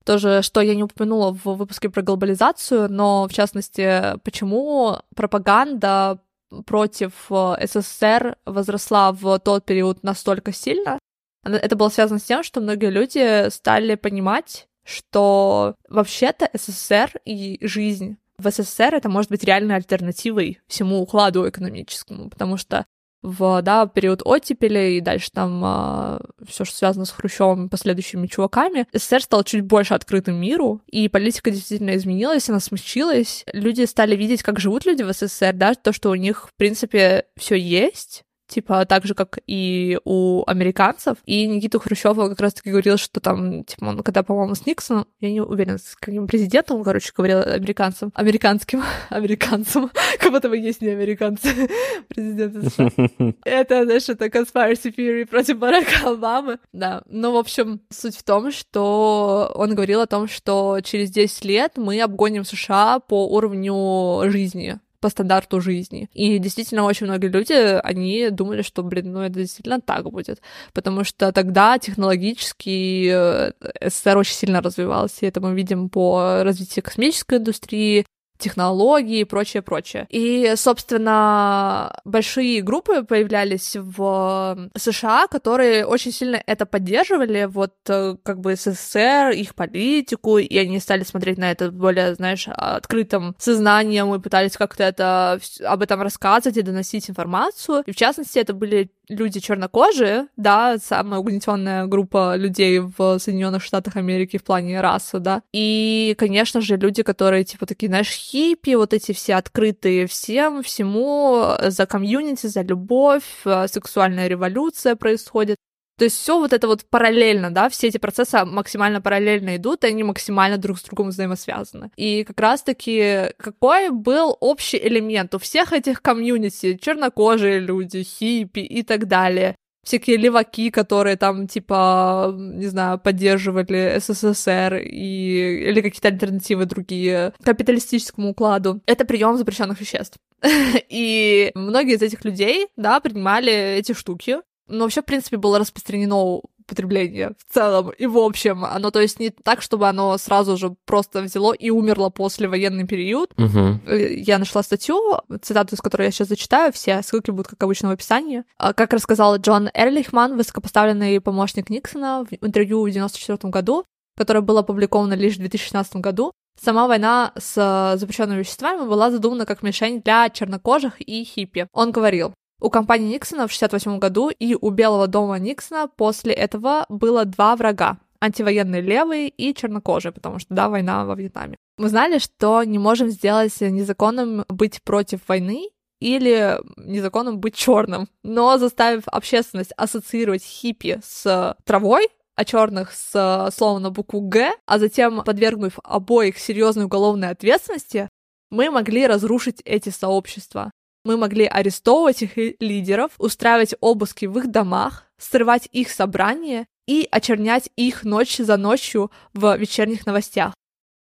Тоже, что я не упомянула в выпуске про глобализацию, но, в частности, почему пропаганда против э, СССР возросла в тот период настолько сильно. Это было связано с тем, что многие люди стали понимать, что вообще-то СССР и жизнь в СССР это может быть реальной альтернативой всему укладу экономическому, потому что в да, период оттепели и дальше там э, все, что связано с Хрущевым и последующими чуваками, СССР стал чуть больше открытым миру, и политика действительно изменилась, она смягчилась. Люди стали видеть, как живут люди в СССР, да, то, что у них, в принципе, все есть, типа, так же, как и у американцев. И Никита Хрущева как раз-таки говорил, что там, типа, он когда, по-моему, с Никсоном, я не уверена, с каким президентом, он, короче, говорил американцам, американским, [LAUGHS] американцам, [LAUGHS] как будто бы есть не американцы, [LAUGHS] президенты. Это, знаешь, это conspiracy theory против Барака Обамы. Да, ну, в общем, суть в том, что он говорил о том, что через 10 лет мы обгоним США по уровню жизни по стандарту жизни. И действительно, очень многие люди, они думали, что, блин, ну это действительно так будет. Потому что тогда технологически э, СССР очень сильно развивался, и это мы видим по развитию космической индустрии, технологии и прочее, прочее. И, собственно, большие группы появлялись в США, которые очень сильно это поддерживали, вот э, как бы СССР, их политику, и они стали смотреть на это более, знаешь, открытым сознанием и пытались как-то это, об этом рассказывать и доносить информацию. И, в частности, это были люди чернокожие, да, самая угнетенная группа людей в Соединенных Штатах Америки в плане расы, да. И, конечно же, люди, которые, типа, такие, знаешь, хиппи, вот эти все открытые всем, всему, за комьюнити, за любовь, э, сексуальная революция происходит. То есть все вот это вот параллельно, да, все эти процессы максимально параллельно идут, и они максимально друг с другом взаимосвязаны. И как раз-таки какой был общий элемент у всех этих комьюнити, чернокожие люди, хиппи и так далее, всякие леваки, которые там, типа, не знаю, поддерживали СССР и... или какие-то альтернативы другие капиталистическому укладу. Это прием запрещенных веществ. [LAUGHS] И многие из этих людей, да, принимали эти штуки, но вообще, в принципе, было распространено потребление в целом и в общем. Оно, то есть, не так, чтобы оно сразу же просто взяло и умерло после военный период. Угу. Я нашла статью, цитату из которой я сейчас зачитаю, все ссылки будут, как обычно, в описании. А, как рассказал Джон Эрлихман, высокопоставленный помощник Никсона в интервью в 1994 году, которое было опубликовано лишь в 2016 году, Сама война с запрещенными веществами была задумана как мишень для чернокожих и хиппи. Он говорил, у компании Никсона в 1968 году и у Белого дома Никсона после этого было два врага антивоенные левые и чернокожие, потому что, да, война во Вьетнаме. Мы знали, что не можем сделать незаконным быть против войны или незаконным быть черным, но заставив общественность ассоциировать хиппи с травой, а черных с словом на букву Г, а затем подвергнув обоих серьезной уголовной ответственности, мы могли разрушить эти сообщества. Мы могли арестовывать их лидеров, устраивать обыски в их домах, срывать их собрания и очернять их ночь за ночью в вечерних новостях.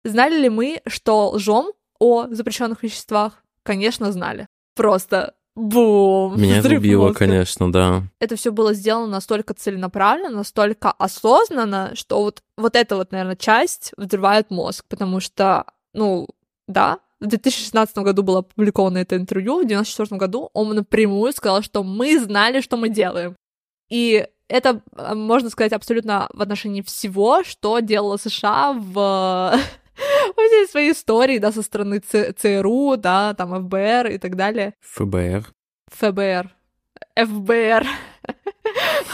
Знали ли мы, что лжем о запрещенных веществах? Конечно, знали. Просто бум! Меня убило, конечно, да. Это все было сделано настолько целенаправленно, настолько осознанно, что вот, вот эта вот, наверное, часть взрывает мозг, потому что, ну, да, в 2016 году было опубликовано это интервью, в 2094 году он напрямую сказал, что мы знали, что мы делаем. И это, э, можно сказать, абсолютно в отношении всего, что делала США в [LAUGHS] во всей своей истории, да, со стороны Ц- ЦРУ, да, там ФБР и так далее. ФБР. ФБР. ФБР.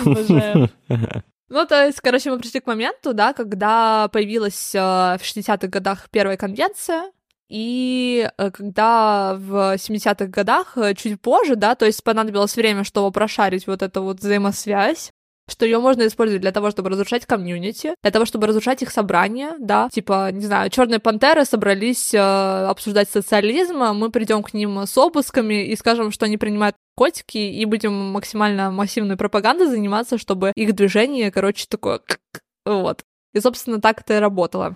[LAUGHS] Обожаю. [LAUGHS] Ну, то есть, короче, мы пришли к моменту, да, когда появилась э, в 60-х годах первая конвенция, и э, когда в 70-х годах, э, чуть позже, да, то есть понадобилось время, чтобы прошарить вот эту вот взаимосвязь, что ее можно использовать для того, чтобы разрушать комьюнити, для того, чтобы разрушать их собрания, да, типа, не знаю, черные пантеры собрались э, обсуждать социализм, а мы придем к ним с обысками и скажем, что они принимают котики, и будем максимально массивной пропагандой заниматься, чтобы их движение, короче, такое вот. И, собственно, так это и работало.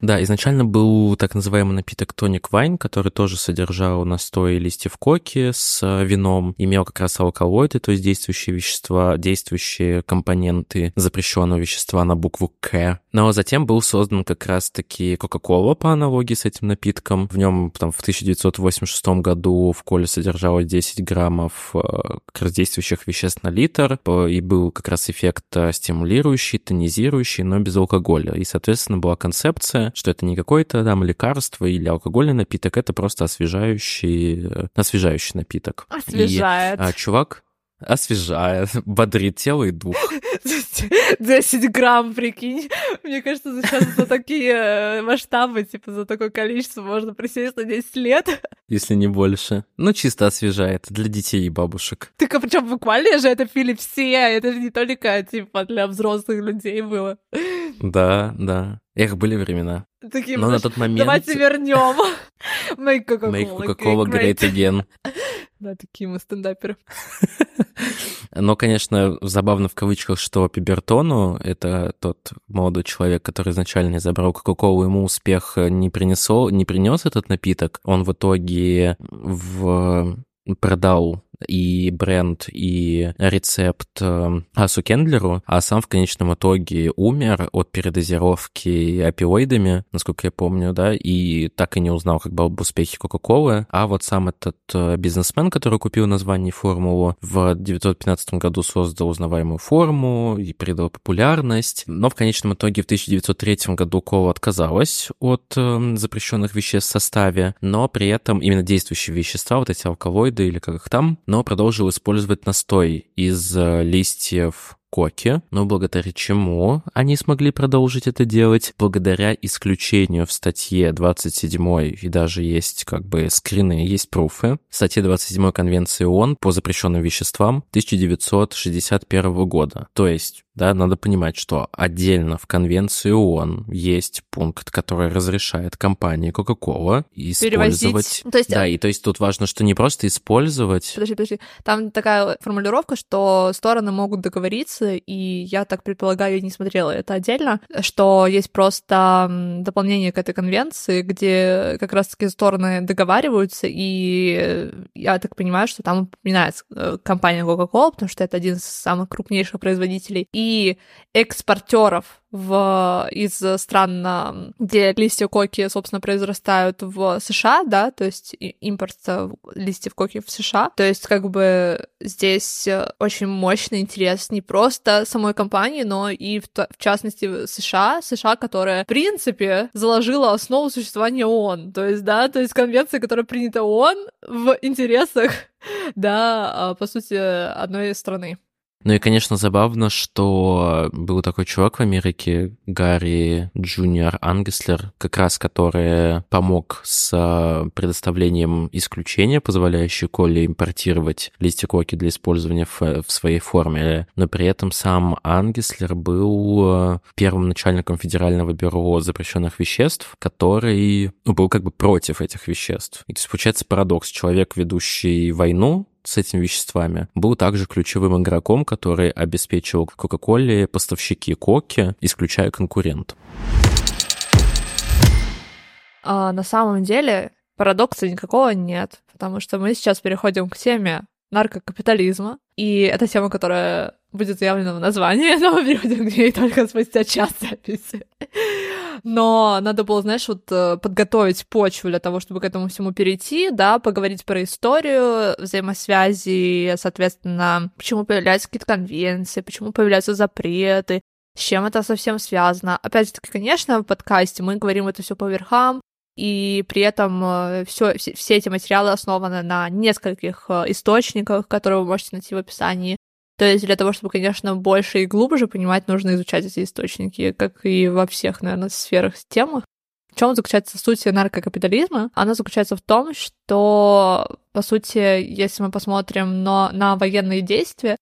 Да, изначально был так называемый напиток тоник вайн, который тоже содержал настой листьев коки с э, вином, имел как раз алкалоиды, то есть действующие вещества, действующие компоненты запрещенного вещества на букву К. Но затем был создан как раз-таки Кока-Кола по аналогии с этим напитком. В нем там, в 1986 году в коле содержалось 10 граммов э, действующих веществ на литр, и был как раз эффект э, стимулирующий, тонизирующий, но без алкоголя. И, соответственно, была концепция что это не какое-то там лекарство или алкогольный напиток, это просто освежающий, э, освежающий напиток. Освежает. И, а, чувак освежает, [LAUGHS] бодрит тело и дух. [LAUGHS] 10 грамм, прикинь. Мне кажется, сейчас за такие э, масштабы, типа за такое количество можно присесть на 10 лет. [LAUGHS] Если не больше. Ну, чисто освежает для детей и бабушек. Так а причем буквально же это пили все, это же не только, типа, для взрослых людей было. Да, да. Эх, были времена. Такие, Но на тот момент... Давайте вернем. Make Coca-Cola, Make Coca-Cola great again. Да, такие мы стендаперы. [LAUGHS] Но, конечно, забавно в кавычках, что Пибертону, это тот молодой человек, который изначально забрал Кока-Колу, ему успех не, принесол, не принес этот напиток. Он в итоге в продал и бренд, и рецепт э, Асу Кендлеру, а сам в конечном итоге умер от передозировки опиоидами, насколько я помню, да, и так и не узнал, как бы об успехе Кока-Колы. А вот сам этот э, бизнесмен, который купил название формулу, в 1915 году создал узнаваемую форму и придал популярность. Но в конечном итоге в 1903 году Кола отказалась от э, запрещенных веществ в составе, но при этом именно действующие вещества, вот эти алкалоиды или как их там, но продолжил использовать настой из э, листьев коки, но благодаря чему они смогли продолжить это делать? Благодаря исключению в статье 27 и даже есть как бы скрины, есть пруфы. В статье 27 Конвенции ООН по запрещенным веществам 1961 года. То есть да, надо понимать, что отдельно в Конвенции ООН есть пункт, который разрешает компании Coca-Cola использовать... То есть... Да, и то есть тут важно, что не просто использовать... Подожди, подожди. Там такая формулировка, что стороны могут договориться, и я так предполагаю, я не смотрела это отдельно, что есть просто дополнение к этой конвенции, где как раз-таки стороны договариваются, и я так понимаю, что там упоминается э, компания Coca-Cola, потому что это один из самых крупнейших производителей. И экспортеров в, из стран, где листья коки, собственно, произрастают в США, да, то есть импорт листьев коки в США. То есть, как бы здесь очень мощный интерес не просто самой компании, но и в, в частности США, США, которая, в принципе, заложила основу существования ООН. То есть, да, то есть конвенция, которая принята ООН в интересах, [LAUGHS] да, а, по сути, одной страны. Ну и, конечно, забавно, что был такой чувак в Америке, Гарри Джуниор Ангеслер, как раз который помог с а, предоставлением исключения, позволяющего Коле импортировать листья коки для использования в, в своей форме. Но при этом сам Ангеслер был а, первым начальником Федерального бюро запрещенных веществ, который ну, был как бы против этих веществ. И то есть получается парадокс. Человек, ведущий войну, с этими веществами, был также ключевым игроком, который обеспечивал Кока-Коле поставщики коки, исключая конкурентов. А на самом деле парадокса никакого нет, потому что мы сейчас переходим к теме наркокапитализма, и это тема, которая будет заявлена в названии, переходим к ней только спустя час записи. Но надо было, знаешь, вот э, подготовить почву для того, чтобы к этому всему перейти, да, поговорить про историю, взаимосвязи, соответственно, почему появляются какие-то конвенции, почему появляются запреты, с чем это совсем связано. Опять же таки, конечно, в подкасте мы говорим это все по верхам, и при этом э, все, все, все эти материалы основаны на нескольких э, источниках, которые вы можете найти в описании. То есть для того, чтобы, конечно, больше и глубже понимать, нужно изучать эти источники, как и во всех, наверное, сферах, темах. В чем заключается суть наркокапитализма? Она заключается в том, что, по сути, если мы посмотрим на, на военные действия,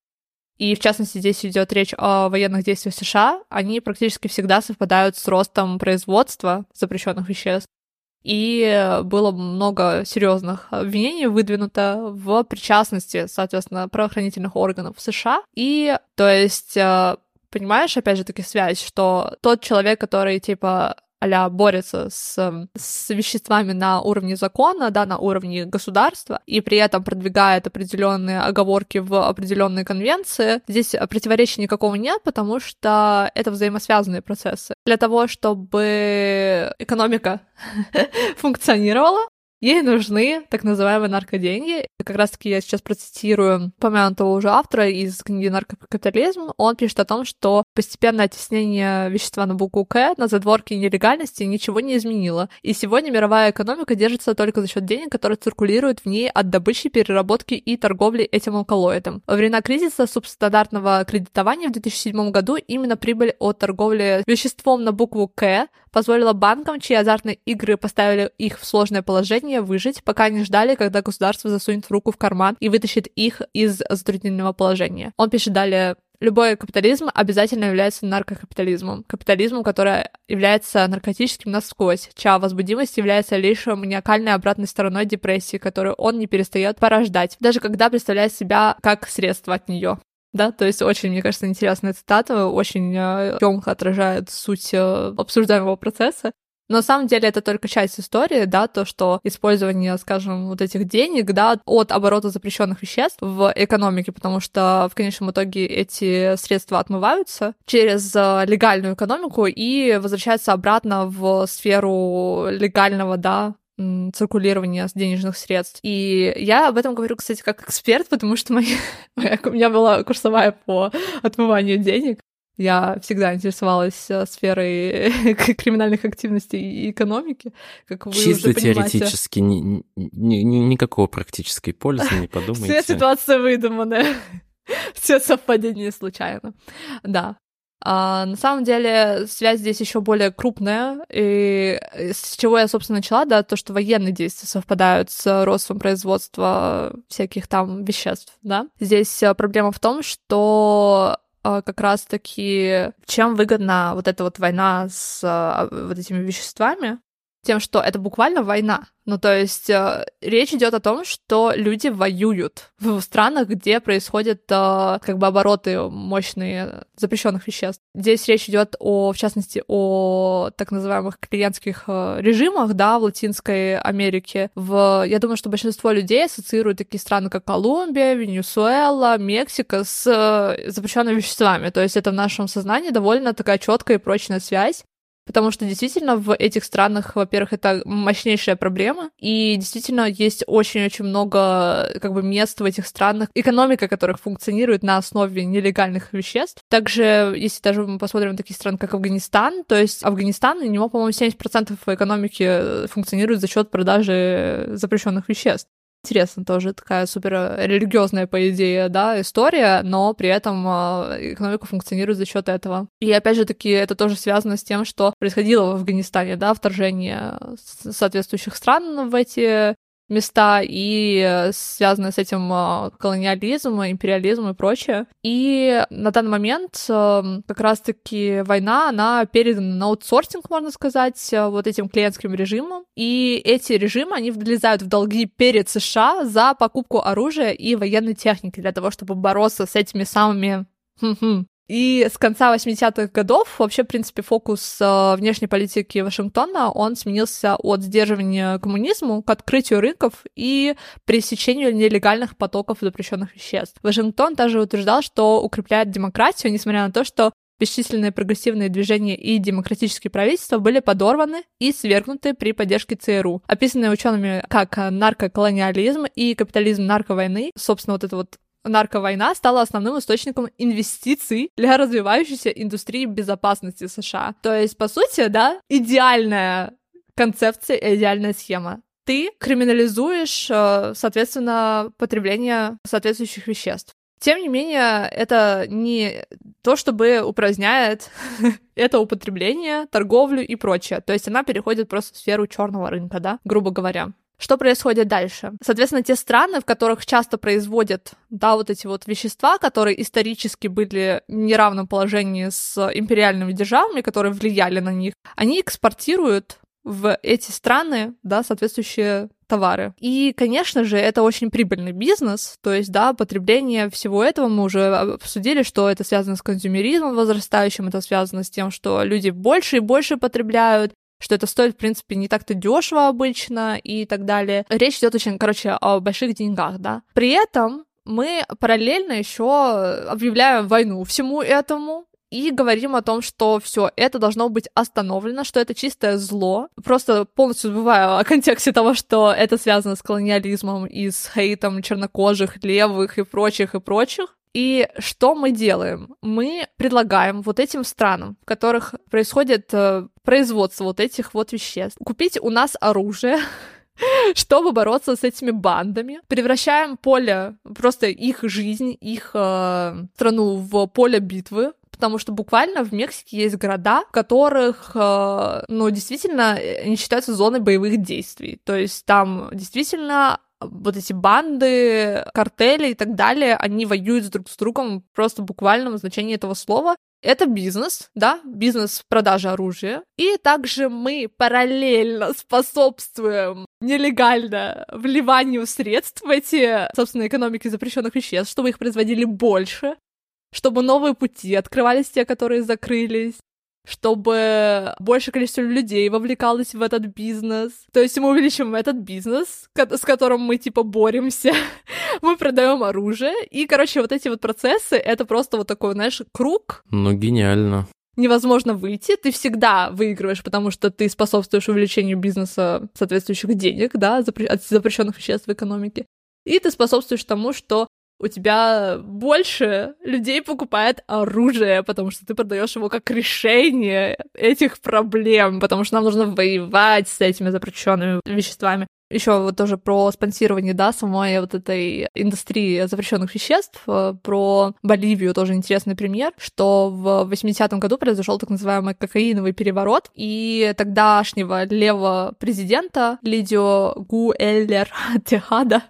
и в частности здесь идет речь о военных действиях США, они практически всегда совпадают с ростом производства запрещенных веществ и было много серьезных обвинений выдвинуто в причастности, соответственно, правоохранительных органов США. И, то есть, э, понимаешь, опять же таки, связь, что тот человек, который, типа, а борется с, с веществами на уровне закона, да, на уровне государства, и при этом продвигает определенные оговорки в определенные конвенции, здесь противоречия никакого нет, потому что это взаимосвязанные процессы. Для того, чтобы экономика [LAUGHS] функционировала, Ей нужны так называемые наркоденьги. Как раз-таки я сейчас процитирую помянутого уже автора из книги «Наркокапитализм». Он пишет о том, что постепенное оттеснение вещества на букву «К» на задворке нелегальности ничего не изменило. И сегодня мировая экономика держится только за счет денег, которые циркулируют в ней от добычи, переработки и торговли этим алкалоидом. Во времена кризиса субстандартного кредитования в 2007 году именно прибыль от торговли веществом на букву «К» позволила банкам, чьи азартные игры поставили их в сложное положение, выжить, пока они ждали, когда государство засунет руку в карман и вытащит их из затруднительного положения. Он пишет далее, Любой капитализм обязательно является наркокапитализмом. Капитализмом, который является наркотическим насквозь, чья возбудимость является лишь маниакальной обратной стороной депрессии, которую он не перестает порождать, даже когда представляет себя как средство от нее. Да, то есть очень, мне кажется, интересная цитата, очень емко отражает суть э, обсуждаемого процесса. Но на самом деле это только часть истории, да, то, что использование, скажем, вот этих денег, да, от оборота запрещенных веществ в экономике, потому что в конечном итоге эти средства отмываются через э, легальную экономику и возвращаются обратно в сферу легального, да, циркулирования денежных средств. И я об этом говорю, кстати, как эксперт, потому что моя, [LAUGHS] у меня была курсовая по отмыванию денег. Я всегда интересовалась э, сферой [LAUGHS] криминальных активностей и экономики, как вы Чисто уже понимаете. теоретически ни, ни, ни, никакого практической пользы, не [LAUGHS] подумайте. Вся ситуация выдуманная. [LAUGHS] Все совпадения случайно. Да. А, на самом деле связь здесь еще более крупная, и с чего я, собственно, начала, да, то, что военные действия совпадают с ростом производства всяких там веществ, да. Здесь э, проблема в том, что э, как раз-таки чем выгодна вот эта вот война с э, вот этими веществами, тем, что это буквально война. Ну, то есть э, речь идет о том, что люди воюют в странах, где происходят э, как бы обороты мощные запрещенных веществ. Здесь речь идет о, в частности, о так называемых клиентских э, режимах, да, в Латинской Америке. В, я думаю, что большинство людей ассоциируют такие страны, как Колумбия, Венесуэла, Мексика с э, запрещенными веществами. То есть это в нашем сознании довольно такая четкая и прочная связь потому что действительно в этих странах, во-первых, это мощнейшая проблема, и действительно есть очень-очень много как бы мест в этих странах, экономика которых функционирует на основе нелегальных веществ. Также, если даже мы посмотрим на такие страны, как Афганистан, то есть Афганистан, у него, по-моему, 70% экономики функционирует за счет продажи запрещенных веществ интересно тоже такая супер религиозная, по идее, да, история, но при этом а, экономика функционирует за счет этого. И опять же таки это тоже связано с тем, что происходило в Афганистане, да, вторжение соответствующих стран в эти места и э, связанные с этим э, колониализм, империализм и прочее. И на данный момент эм, как раз-таки война, она передана на аутсорсинг, можно сказать, э, вот этим клиентским режимом. И эти режимы, они влезают в долги перед США за покупку оружия и военной техники для того, чтобы бороться с этими самыми и с конца 80-х годов вообще, в принципе, фокус э, внешней политики Вашингтона, он сменился от сдерживания коммунизму к открытию рынков и пресечению нелегальных потоков запрещенных веществ. Вашингтон также утверждал, что укрепляет демократию, несмотря на то, что бесчисленные прогрессивные движения и демократические правительства были подорваны и свергнуты при поддержке ЦРУ, описанные учеными как наркоколониализм и капитализм нарковойны. Собственно, вот это вот нарковойна стала основным источником инвестиций для развивающейся индустрии безопасности США. То есть, по сути, да, идеальная концепция, идеальная схема. Ты криминализуешь, э, соответственно, потребление соответствующих веществ. Тем не менее, это не то, чтобы упраздняет [LAUGHS] это употребление, торговлю и прочее. То есть она переходит просто в сферу черного рынка, да, грубо говоря. Что происходит дальше? Соответственно, те страны, в которых часто производят, да, вот эти вот вещества, которые исторически были в неравном положении с империальными державами, которые влияли на них, они экспортируют в эти страны, да, соответствующие товары. И, конечно же, это очень прибыльный бизнес, то есть, да, потребление всего этого мы уже обсудили, что это связано с консюмеризмом возрастающим, это связано с тем, что люди больше и больше потребляют, что это стоит, в принципе, не так-то дешево обычно и так далее. Речь идет очень, короче, о больших деньгах, да. При этом мы параллельно еще объявляем войну всему этому, и говорим о том, что все это должно быть остановлено, что это чистое зло. Просто полностью забываю о контексте того, что это связано с колониализмом и с хейтом чернокожих, левых и прочих и прочих. И что мы делаем? Мы предлагаем вот этим странам, в которых происходит э, производство вот этих вот веществ, купить у нас оружие, [LAUGHS] чтобы бороться с этими бандами. Превращаем поле, просто их жизнь, их э, страну в поле битвы, потому что буквально в Мексике есть города, в которых, э, ну, действительно, они считаются зоной боевых действий. То есть там действительно вот эти банды, картели и так далее, они воюют друг с другом просто в буквальном значении этого слова. Это бизнес, да, бизнес продажи оружия. И также мы параллельно способствуем нелегально вливанию средств в эти, собственно, экономики запрещенных веществ, чтобы их производили больше, чтобы новые пути открывались те, которые закрылись, чтобы большее количество людей вовлекалось в этот бизнес. То есть мы увеличим этот бизнес, с которым мы типа боремся. [LAUGHS] мы продаем оружие. И, короче, вот эти вот процессы, это просто вот такой, знаешь, круг. Ну, гениально невозможно выйти, ты всегда выигрываешь, потому что ты способствуешь увеличению бизнеса соответствующих денег, да, от запрещенных веществ в экономике. И ты способствуешь тому, что у тебя больше людей покупает оружие, потому что ты продаешь его как решение этих проблем, потому что нам нужно воевать с этими запрещенными веществами. еще вот тоже про спонсирование, да, самой вот этой индустрии запрещенных веществ, э, про Боливию тоже интересный пример, что в 80-м году произошел так называемый кокаиновый переворот, и тогдашнего левого президента Лидио Гуэллер Техада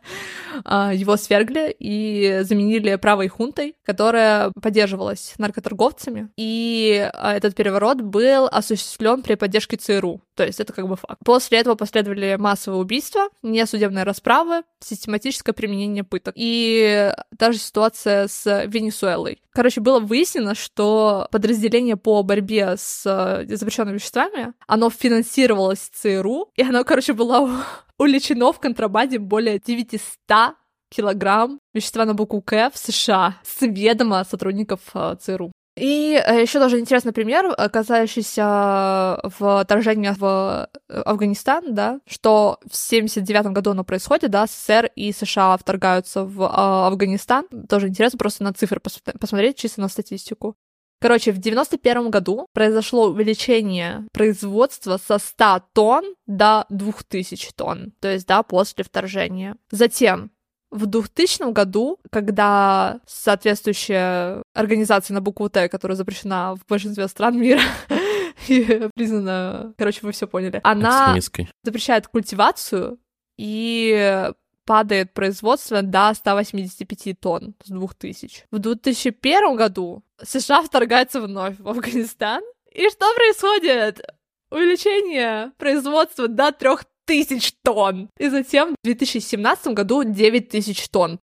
его свергли и заменили правой хунтой, которая поддерживалась наркоторговцами. И а, этот переворот был осуществлен при поддержке ЦРУ. То есть это как бы факт. После этого последовали массовые убийства, несудебные расправы, систематическое применение пыток. И даже ситуация с Венесуэлой. Короче, было выяснено, что подразделение по борьбе с э, запрещенными веществами, оно финансировалось ЦРУ, и оно, короче, было уличено в контрабанде более 900 килограмм вещества на букву К в США с ведома сотрудников э, ЦРУ. И э, еще тоже интересный пример, касающийся вторжения в Афганистан, да, что в 79 году оно происходит, да, СССР и США вторгаются в Афганистан. Тоже интересно просто на цифры посмотреть, чисто на статистику. Короче, в 91 году произошло увеличение производства со 100 тонн до 2000 тонн, то есть, да, после вторжения. Затем в 2000 году, когда соответствующая организация на букву Т, которая запрещена в большинстве стран мира, [LAUGHS] и признана, короче, вы все поняли, она запрещает культивацию и падает производство до 185 тонн с 2000. В 2001 году США вторгается вновь в Афганистан. И что происходит? Увеличение производства до 3000 тонн. И затем в 2017 году 9000 тонн.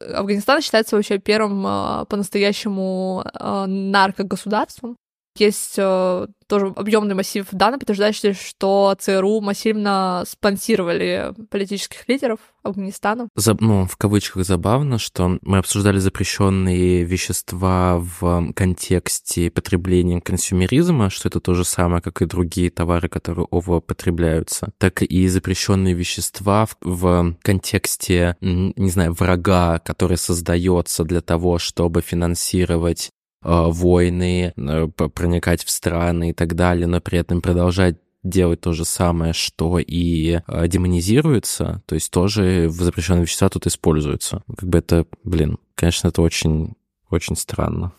Афганистан считается вообще первым э, по-настоящему э, наркогосударством. Есть э, тоже объемный массив данных, подтверждающий, что ЦРУ массивно спонсировали политических лидеров Афганистана. За, ну, в кавычках забавно, что мы обсуждали запрещенные вещества в контексте потребления консюмеризма, что это то же самое, как и другие товары, которые ово потребляются, так и запрещенные вещества в, в контексте, не знаю, врага, который создается для того, чтобы финансировать войны, э, проникать в страны и так далее, но при этом продолжать делать то же самое, что и э, демонизируется, то есть тоже запрещенные вещества тут используются. Как бы это, блин, конечно, это очень, очень странно.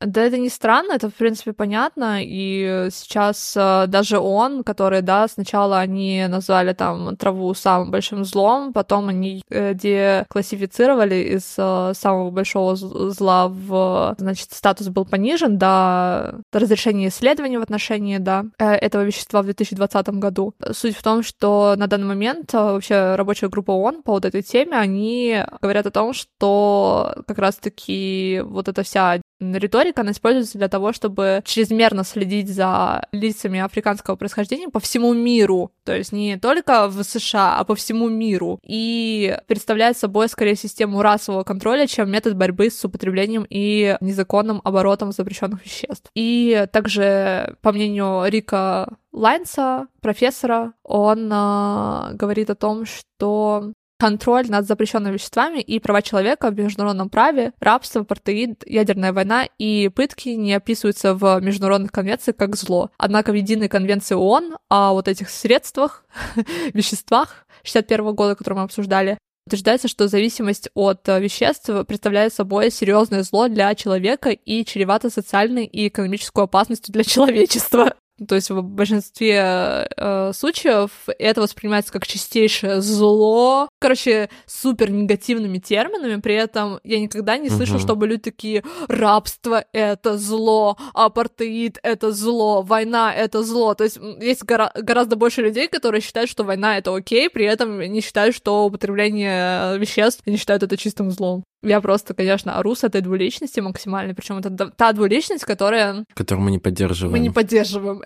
Да, это не странно, это, в принципе, понятно, и сейчас э, даже он, который, да, сначала они назвали там траву самым большим злом, потом они э, деклассифицировали из э, самого большого зла в, значит, статус был понижен до разрешения исследований в отношении, да, этого вещества в 2020 году. Суть в том, что на данный момент вообще рабочая группа ООН по вот этой теме, они говорят о том, что как раз-таки вот эта вся риторика, она используется для того, чтобы чрезмерно следить за лицами африканского происхождения по всему миру, то есть не только в США, а по всему миру, и представляет собой скорее систему расового контроля, чем метод борьбы с употреблением и незаконным оборотом запрещенных веществ. И также, по мнению Рика Лайнса, профессора, он э, говорит о том, что контроль над запрещенными веществами и права человека в международном праве, рабство, апартеид, ядерная война и пытки не описываются в международных конвенциях как зло. Однако в единой конвенции ООН о вот этих средствах, [LAUGHS] веществах 61 года, который мы обсуждали, утверждается, что зависимость от веществ представляет собой серьезное зло для человека и чревато социальной и экономической опасностью для человечества. То есть в большинстве э, случаев это воспринимается как чистейшее зло. Короче, супер негативными терминами. При этом я никогда не слышу, uh-huh. чтобы люди такие рабство это зло, апартеид это зло, война это зло. То есть есть гора- гораздо больше людей, которые считают, что война это окей, при этом не считают, что употребление веществ не считают это чистым злом. Я просто, конечно, ору с этой двуличности максимальной, причем это та двуличность, которая... Которую мы не поддерживаем. Мы не поддерживаем.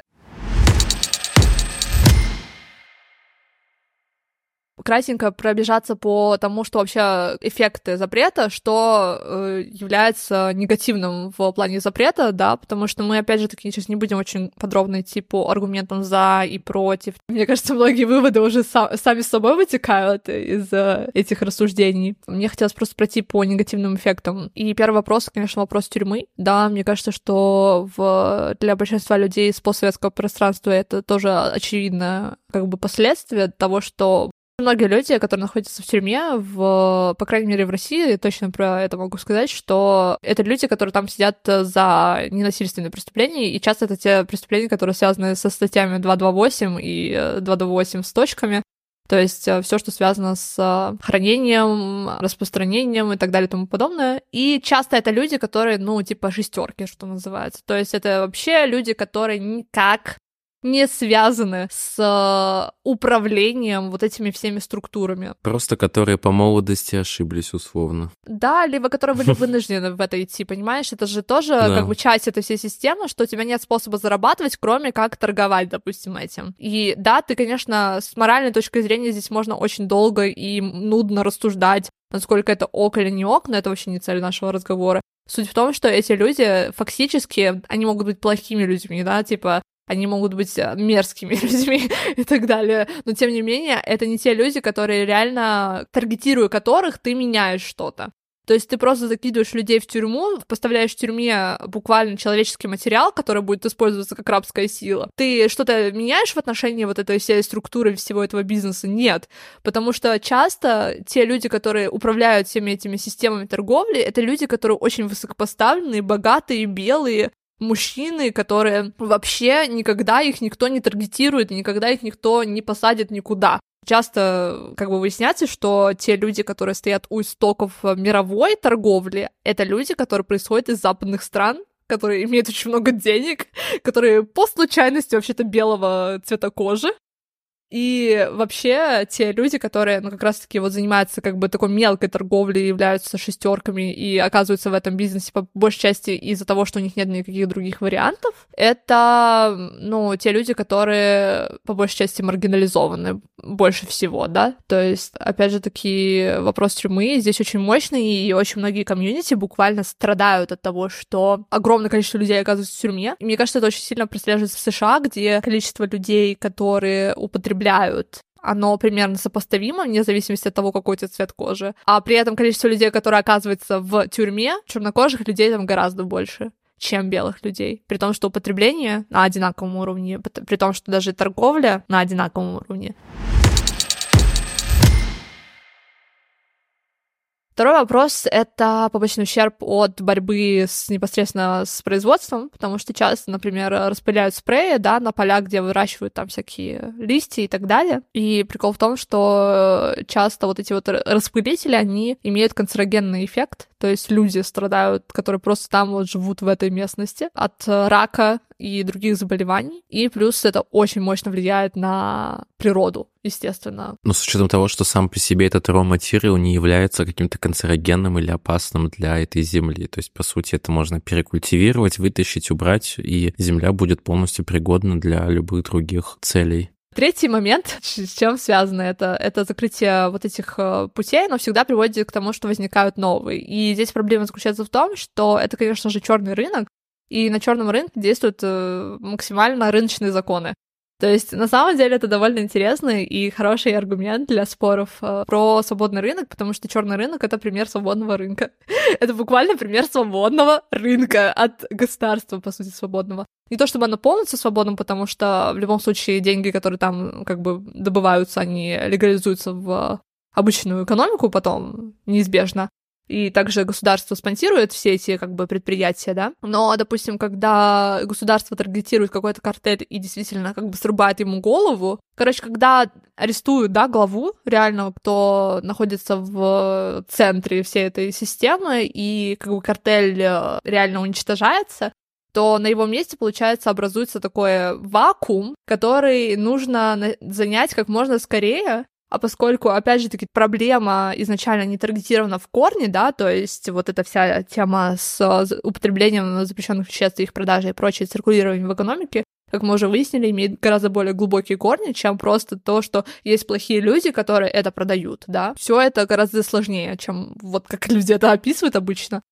Кратенько пробежаться по тому, что вообще эффекты запрета, что э, является негативным в плане запрета, да, потому что мы, опять же таки, сейчас не будем очень подробно идти по аргументам за и против. Мне кажется, многие выводы уже са- сами с собой вытекают из э, этих рассуждений. Мне хотелось просто пройти по негативным эффектам. И первый вопрос, конечно, вопрос тюрьмы. Да, мне кажется, что в... для большинства людей из постсоветского пространства это тоже очевидно как бы последствия того, что Многие люди, которые находятся в тюрьме, в, по крайней мере, в России, точно про это могу сказать, что это люди, которые там сидят за ненасильственные преступления, и часто это те преступления, которые связаны со статьями 228 и 228 с точками, то есть э, все, что связано с э, хранением, распространением и так далее и тому подобное. И часто это люди, которые, ну, типа шестерки, что называется. То есть это вообще люди, которые никак не связаны с э, управлением вот этими всеми структурами. Просто которые по молодости ошиблись условно. Да, либо которые были [LAUGHS] вынуждены в это идти, понимаешь? Это же тоже да. как бы часть этой всей системы, что у тебя нет способа зарабатывать, кроме как торговать, допустим, этим. И да, ты, конечно, с моральной точки зрения здесь можно очень долго и нудно рассуждать, насколько это ок или не ок, но это вообще не цель нашего разговора. Суть в том, что эти люди фактически, они могут быть плохими людьми, да, типа они могут быть э, мерзкими [LAUGHS] людьми и так далее. Но тем не менее, это не те люди, которые реально, таргетируя которых, ты меняешь что-то. То есть ты просто закидываешь людей в тюрьму, поставляешь в тюрьме буквально человеческий материал, который будет использоваться как рабская сила. Ты что-то меняешь в отношении вот этой всей структуры всего этого бизнеса? Нет. Потому что часто те люди, которые управляют всеми этими системами торговли, это люди, которые очень высокопоставленные, богатые, белые, мужчины, которые вообще никогда их никто не таргетирует, никогда их никто не посадит никуда. Часто как бы выясняется, что те люди, которые стоят у истоков мировой торговли, это люди, которые происходят из западных стран, которые имеют очень много денег, [LAUGHS] которые по случайности вообще-то белого цвета кожи, и вообще те люди, которые, ну, как раз-таки вот занимаются как бы такой мелкой торговлей, являются шестерками и оказываются в этом бизнесе по большей части из-за того, что у них нет никаких других вариантов, это, ну, те люди, которые по большей части маргинализованы больше всего, да. То есть, опять же таки, вопрос тюрьмы здесь очень мощный, и очень многие комьюнити буквально страдают от того, что огромное количество людей оказываются в тюрьме. И мне кажется, это очень сильно прослеживается в США, где количество людей, которые употребляют употребляют оно примерно сопоставимо, вне зависимости от того, какой у тебя цвет кожи. А при этом количество людей, которые оказываются в тюрьме, чернокожих людей там гораздо больше чем белых людей. При том, что употребление на одинаковом уровне, при том, что даже торговля на одинаковом уровне. Второй вопрос — это побочный ущерб от борьбы с, непосредственно с производством, потому что часто, например, распыляют спреи, да, на поля, где выращивают там всякие листья и так далее. И прикол в том, что часто вот эти вот распылители, они имеют канцерогенный эффект, то есть люди страдают, которые просто там вот живут в этой местности от рака и других заболеваний. И плюс это очень мощно влияет на природу, естественно. Но с учетом того, что сам по себе этот raw не является каким-то канцерогенным или опасным для этой земли. То есть, по сути, это можно перекультивировать, вытащить, убрать, и земля будет полностью пригодна для любых других целей. Третий момент, [LAUGHS] с чем связано это, это закрытие вот этих э, путей, но всегда приводит к тому, что возникают новые. И здесь проблема заключается в том, что это, конечно же, черный рынок, и на черном рынке действуют э, максимально рыночные законы. То есть, на самом деле, это довольно интересный и хороший аргумент для споров э, про свободный рынок, потому что черный рынок это пример свободного рынка. [LAUGHS] это буквально пример свободного рынка от государства, по сути, свободного. Не то чтобы оно полностью свободным, потому что в любом случае деньги, которые там как бы добываются, они легализуются в обычную экономику потом, неизбежно и также государство спонсирует все эти как бы предприятия, да. Но, допустим, когда государство таргетирует какой-то картель и действительно как бы срубает ему голову, короче, когда арестуют, да, главу реально, кто находится в центре всей этой системы, и как бы картель э, реально уничтожается, то на его месте, получается, образуется такой вакуум, который нужно занять как можно скорее, а поскольку, опять же таки, проблема изначально не таргетирована в корне, да, то есть вот эта вся тема с употреблением запрещенных веществ, их продажей и прочее, циркулированием в экономике, как мы уже выяснили, имеет гораздо более глубокие корни, чем просто то, что есть плохие люди, которые это продают, да. Все это гораздо сложнее, чем вот как [LAUGHS] люди это описывают обычно.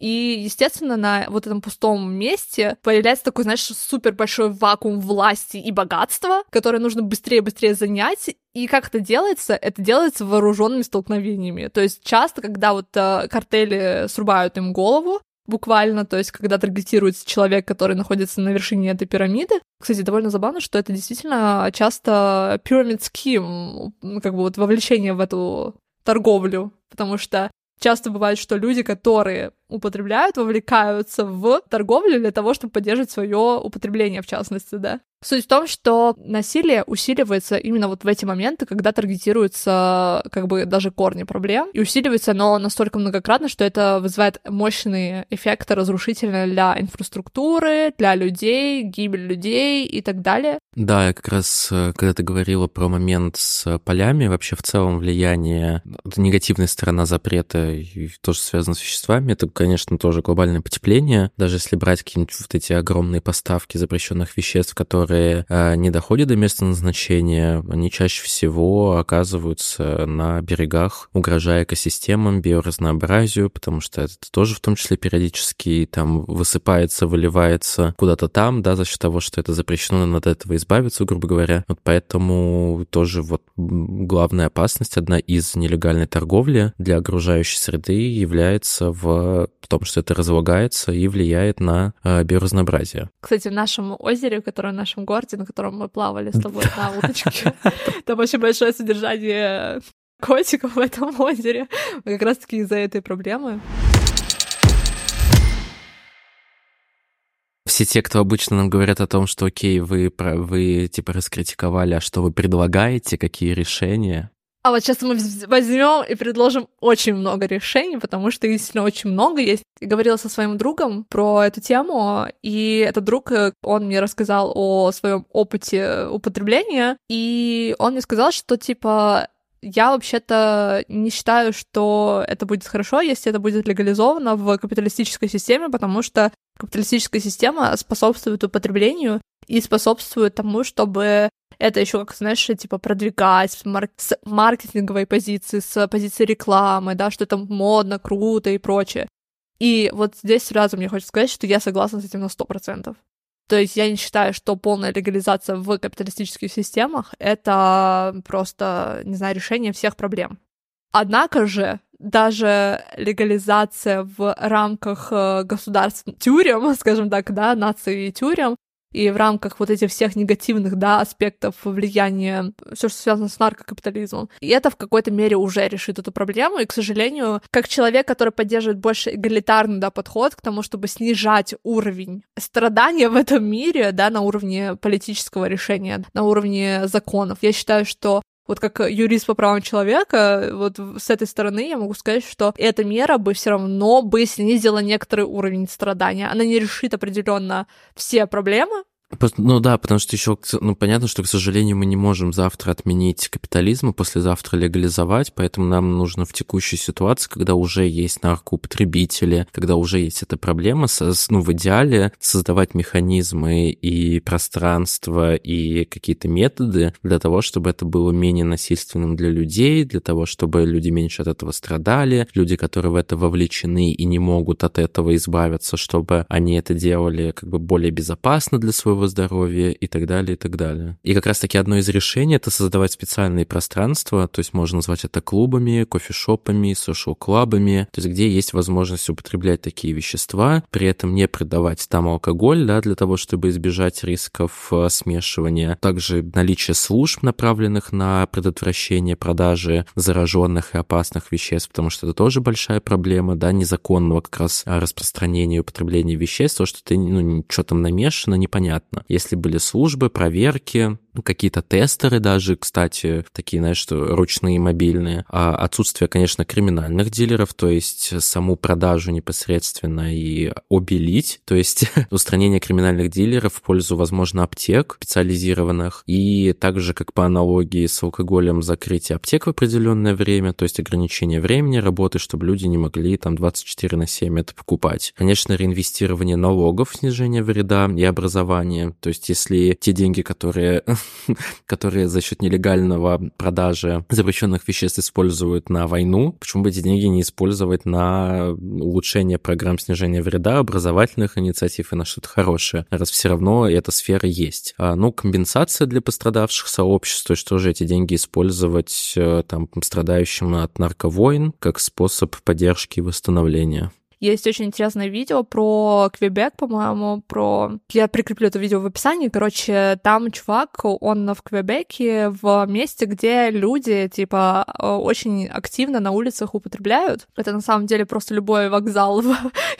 И, естественно, на вот этом пустом месте появляется такой, знаешь, супер большой вакуум власти и богатства, который нужно быстрее-быстрее занять. И как это делается? Это делается вооруженными столкновениями. То есть часто, когда вот э, картели срубают им голову, буквально, то есть когда таргетируется человек, который находится на вершине этой пирамиды. Кстати, довольно забавно, что это действительно часто pyramid scheme, как бы вот вовлечение в эту торговлю, потому что часто бывает, что люди, которые употребляют, вовлекаются в торговлю для того, чтобы поддерживать свое употребление, в частности, да. Суть в том, что насилие усиливается именно вот в эти моменты, когда таргетируются как бы даже корни проблем, и усиливается оно настолько многократно, что это вызывает мощные эффекты разрушительные для инфраструктуры, для людей, гибель людей и так далее. Да, я как раз, э, когда ты говорила про момент с полями, вообще в целом влияние, негативная сторона запрета и тоже связано с веществами, это, конечно, тоже глобальное потепление. Даже если брать какие-нибудь вот эти огромные поставки запрещенных веществ, которые э, не доходят до места назначения, они чаще всего оказываются на берегах, угрожая экосистемам, биоразнообразию, потому что это тоже в том числе периодически там высыпается, выливается куда-то там, да, за счет того, что это запрещено, надо от этого избавиться, грубо говоря. Вот поэтому тоже вот главная опасность, одна из нелегальной торговли для окружающей среды является в том, что это разлагается и влияет на э, биоразнообразие. Кстати, в нашем озере, которое в нашем городе, на котором мы плавали с [LAUGHS] тобой на уточке, там очень большое содержание котиков в этом [LAUGHS] озере. Как раз-таки из-за этой проблемы. Все те, кто обычно нам говорят о том, что окей, вы, вы типа раскритиковали, а что вы предлагаете, какие решения, а вот сейчас мы возьмем и предложим очень много решений, потому что действительно очень много есть. Я говорила со своим другом про эту тему, и этот друг, э, он мне рассказал о своем опыте употребления, и он мне сказал, что типа я вообще-то не считаю, что это будет хорошо, если это будет легализовано в капиталистической системе, потому что капиталистическая система способствует употреблению и способствует тому, чтобы это еще, как знаешь, типа продвигать с, марк- с маркетинговой позиции, с позиции рекламы, да, что это модно, круто и прочее. И вот здесь сразу мне хочется сказать, что я согласна с этим на сто процентов. То есть я не считаю, что полная легализация в капиталистических системах — это просто, не знаю, решение всех проблем. Однако же даже легализация в рамках э, государств тюрем, [LAUGHS] скажем так, да, нации тюрем, и в рамках вот этих всех негативных, да, аспектов влияния, все, что связано с наркокапитализмом. И это в какой-то мере уже решит эту проблему, и, к сожалению, как человек, который поддерживает больше эгалитарный, да, подход к тому, чтобы снижать уровень страдания в этом мире, да, на уровне политического решения, на уровне законов, я считаю, что вот как юрист по правам человека, вот с этой стороны я могу сказать, что эта мера бы все равно бы снизила некоторый уровень страдания. Она не решит определенно все проблемы, ну да, потому что еще, ну понятно, что, к сожалению, мы не можем завтра отменить капитализм, а послезавтра легализовать, поэтому нам нужно в текущей ситуации, когда уже есть наркоупотребители, когда уже есть эта проблема, ну в идеале создавать механизмы и пространство, и какие-то методы для того, чтобы это было менее насильственным для людей, для того, чтобы люди меньше от этого страдали, люди, которые в это вовлечены и не могут от этого избавиться, чтобы они это делали как бы более безопасно для своего своего здоровья и так далее, и так далее. И как раз-таки одно из решений — это создавать специальные пространства, то есть можно назвать это клубами, кофешопами, social-клабами, то есть где есть возможность употреблять такие вещества, при этом не продавать там алкоголь, да, для того, чтобы избежать рисков э, смешивания. Также наличие служб, направленных на предотвращение продажи зараженных и опасных веществ, потому что это тоже большая проблема, да, незаконного как раз распространения и употребления веществ, то, что ты, ну, что там намешано, непонятно понятно. Если были службы, проверки, какие-то тестеры даже, кстати, такие, знаешь, что ручные, мобильные. А отсутствие, конечно, криминальных дилеров, то есть саму продажу непосредственно и обелить, то есть [LAUGHS] устранение криминальных дилеров в пользу, возможно, аптек специализированных, и также, как по аналогии с алкоголем, закрытие аптек в определенное время, то есть ограничение времени работы, чтобы люди не могли там 24 на 7 это покупать. Конечно, реинвестирование налогов, снижение вреда и образование, то есть если те деньги, которые [LAUGHS] [LAUGHS] которые за счет нелегального продажи запрещенных веществ используют на войну, почему бы эти деньги не использовать на улучшение программ снижения вреда, образовательных инициатив и на что-то хорошее, раз все равно эта сфера есть. А, ну, компенсация для пострадавших сообществ, то есть тоже эти деньги использовать э, там страдающим от нарковойн как способ поддержки и восстановления. Есть очень интересное видео про Квебек, по-моему, про... Я прикреплю это видео в описании. Короче, там чувак, он в Квебеке, в месте, где люди, типа, очень активно на улицах употребляют. Это на самом деле просто любой вокзал [LAUGHS] в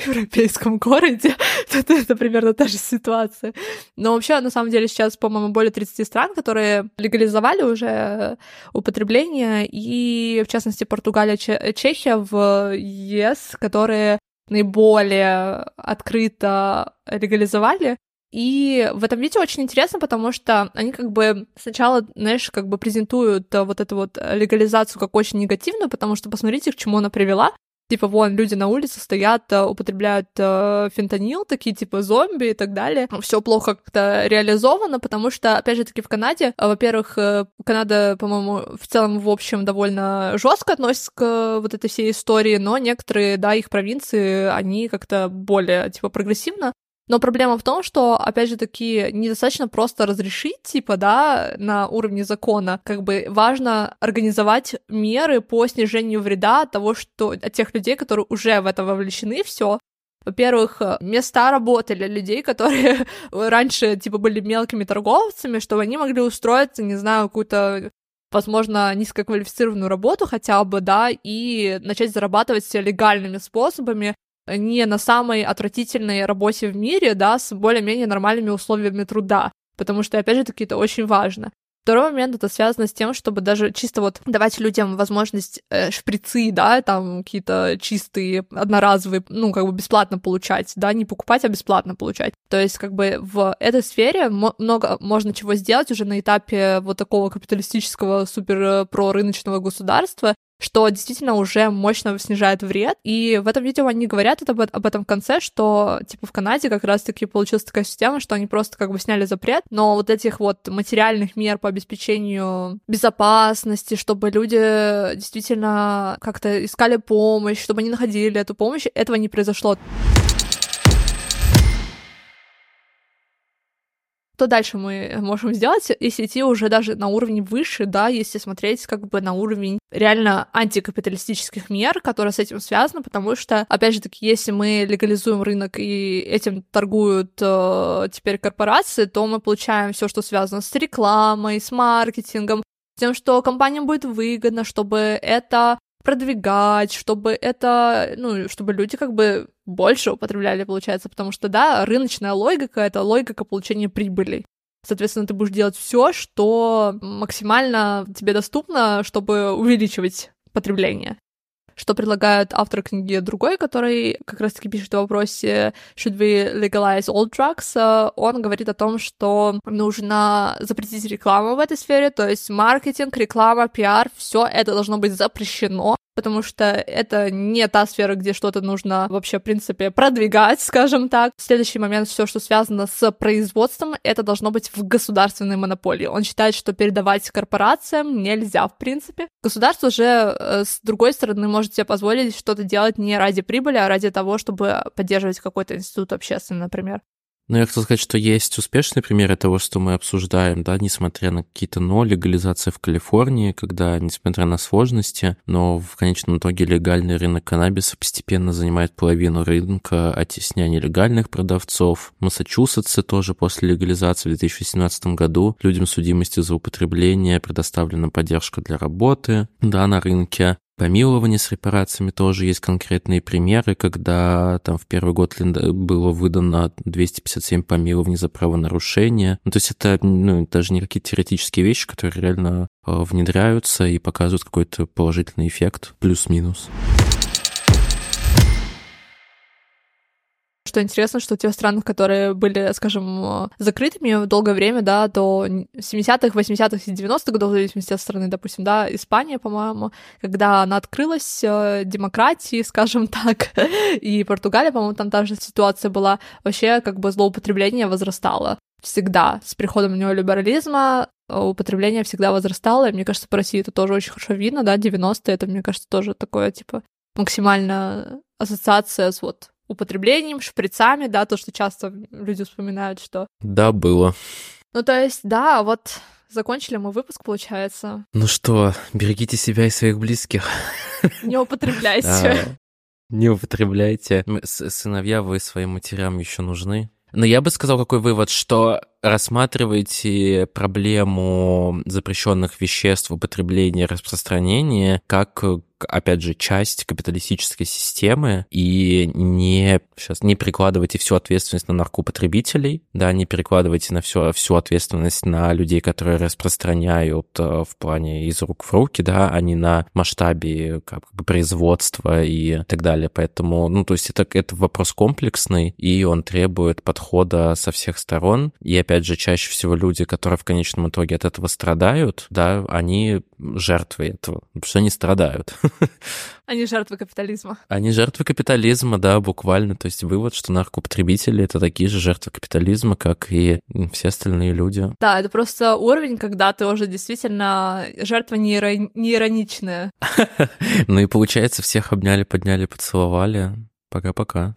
европейском городе. [LAUGHS] это, это примерно та же ситуация. Но вообще, на самом деле, сейчас, по-моему, более 30 стран, которые легализовали уже употребление, и, в частности, Португалия, Чехия в ЕС, которые наиболее открыто легализовали. И в этом видео очень интересно, потому что они как бы сначала, знаешь, как бы презентуют вот эту вот легализацию как очень негативную, потому что посмотрите, к чему она привела. Типа, вон, люди на улице стоят, э, употребляют э, фентанил, такие типа зомби и так далее. Все плохо как-то реализовано, потому что, опять же таки, в Канаде, э, во-первых, э, Канада, по-моему, в целом, в общем, довольно жестко относится к вот этой всей истории, но некоторые, да, их провинции, они как-то более, типа, прогрессивно но проблема в том, что, опять же таки, недостаточно просто разрешить, типа, да, на уровне закона. Как бы важно организовать меры по снижению вреда от того, что от тех людей, которые уже в это вовлечены, все, во-первых, места работы для людей, которые [LAUGHS] раньше, типа, были мелкими торговцами, чтобы они могли устроиться, не знаю, какую-то возможно, низкоквалифицированную работу хотя бы, да, и начать зарабатывать легальными способами, не на самой отвратительной работе в мире, да, с более-менее нормальными условиями труда. Потому что, опять же таки, это очень важно. Второй момент это связано с тем, чтобы даже чисто вот давать людям возможность э, шприцы, да, там какие-то чистые, одноразовые, ну, как бы бесплатно получать, да, не покупать, а бесплатно получать. То есть, как бы в этой сфере много можно чего сделать уже на этапе вот такого капиталистического супер э, прорыночного государства, что действительно уже мощно снижает вред. И в этом видео они говорят об, об этом в конце, что типа в Канаде как раз-таки получилась такая система, что они просто как бы сняли запрет, но вот этих вот материальных мер по обеспечению безопасности, чтобы люди действительно как-то искали помощь, чтобы они находили эту помощь, этого не произошло. Что дальше мы можем сделать, если идти уже даже на уровень выше, да, если смотреть как бы на уровень реально антикапиталистических мер, которые с этим связаны, потому что, опять же таки, если мы легализуем рынок и этим торгуют э, теперь корпорации, то мы получаем все, что связано с рекламой, с маркетингом, тем, что компаниям будет выгодно, чтобы это продвигать, чтобы это, ну, чтобы люди как бы больше употребляли, получается, потому что, да, рыночная логика — это логика получения прибыли. Соответственно, ты будешь делать все, что максимально тебе доступно, чтобы увеличивать потребление что предлагает автор книги другой, который как раз-таки пишет в вопросе «Should we legalize all drugs?», он говорит о том, что нужно запретить рекламу в этой сфере, то есть маркетинг, реклама, пиар, все это должно быть запрещено, потому что это не та сфера, где что-то нужно вообще, в принципе, продвигать, скажем так. Следующий момент, все, что связано с производством, это должно быть в государственной монополии. Он считает, что передавать корпорациям нельзя, в принципе. Государство же, э, с другой стороны, может себе позволить что-то делать не ради прибыли, а ради того, чтобы поддерживать какой-то институт общественный, например. Ну, я хотел сказать, что есть успешные примеры того, что мы обсуждаем, да, несмотря на какие-то но, легализация в Калифорнии, когда, несмотря на сложности, но в конечном итоге легальный рынок каннабиса постепенно занимает половину рынка, оттесняя нелегальных продавцов. В Массачусетсе тоже после легализации в 2017 году людям судимости за употребление предоставлена поддержка для работы, да, на рынке. Помилование с репарациями тоже есть конкретные примеры, когда там в первый год было выдано 257 помилований за правонарушение. Ну, то есть это ну, даже не какие-то теоретические вещи, которые реально э, внедряются и показывают какой-то положительный эффект, плюс-минус. Что интересно, что в тех странах, которые были, скажем, закрытыми долгое время, да, до 70-х, 80-х и 90-х годов, в зависимости от страны, допустим, да, Испания, по-моему, когда она открылась э, демократии, [LAUGHS] скажем так, и Португалия, по-моему, там та же ситуация была, вообще как бы злоупотребление возрастало всегда. С приходом неолиберализма э, употребление всегда возрастало, и мне кажется, по России это тоже очень хорошо видно, да, 90-е, это, мне кажется, тоже такое, типа, максимально ассоциация с вот употреблением, шприцами, да, то, что часто люди вспоминают, что... Да, было. Ну, то есть, да, вот закончили мы выпуск, получается. Ну что, берегите себя и своих близких. Не употребляйте. Не употребляйте. Сыновья, вы своим матерям еще нужны. Но я бы сказал, какой вывод, что рассматриваете проблему запрещенных веществ и распространении как опять же, часть капиталистической системы и не, сейчас, не перекладывайте всю ответственность на наркопотребителей, да, не перекладывайте на всю, всю ответственность на людей, которые распространяют э, в плане из рук в руки, да, а не на масштабе как бы производства и так далее. Поэтому, ну, то есть это, это вопрос комплексный, и он требует подхода со всех сторон. И опять опять же, чаще всего люди, которые в конечном итоге от этого страдают, да, они жертвы этого, потому что они страдают. [LAUGHS] Они жертвы капитализма. Они жертвы капитализма, да, буквально. То есть вывод, что наркопотребители — это такие же жертвы капитализма, как и все остальные люди. Да, это просто уровень, когда ты уже действительно жертва не, иро... не ироничная. [LAUGHS] Ну и получается, всех обняли, подняли, поцеловали. Пока-пока.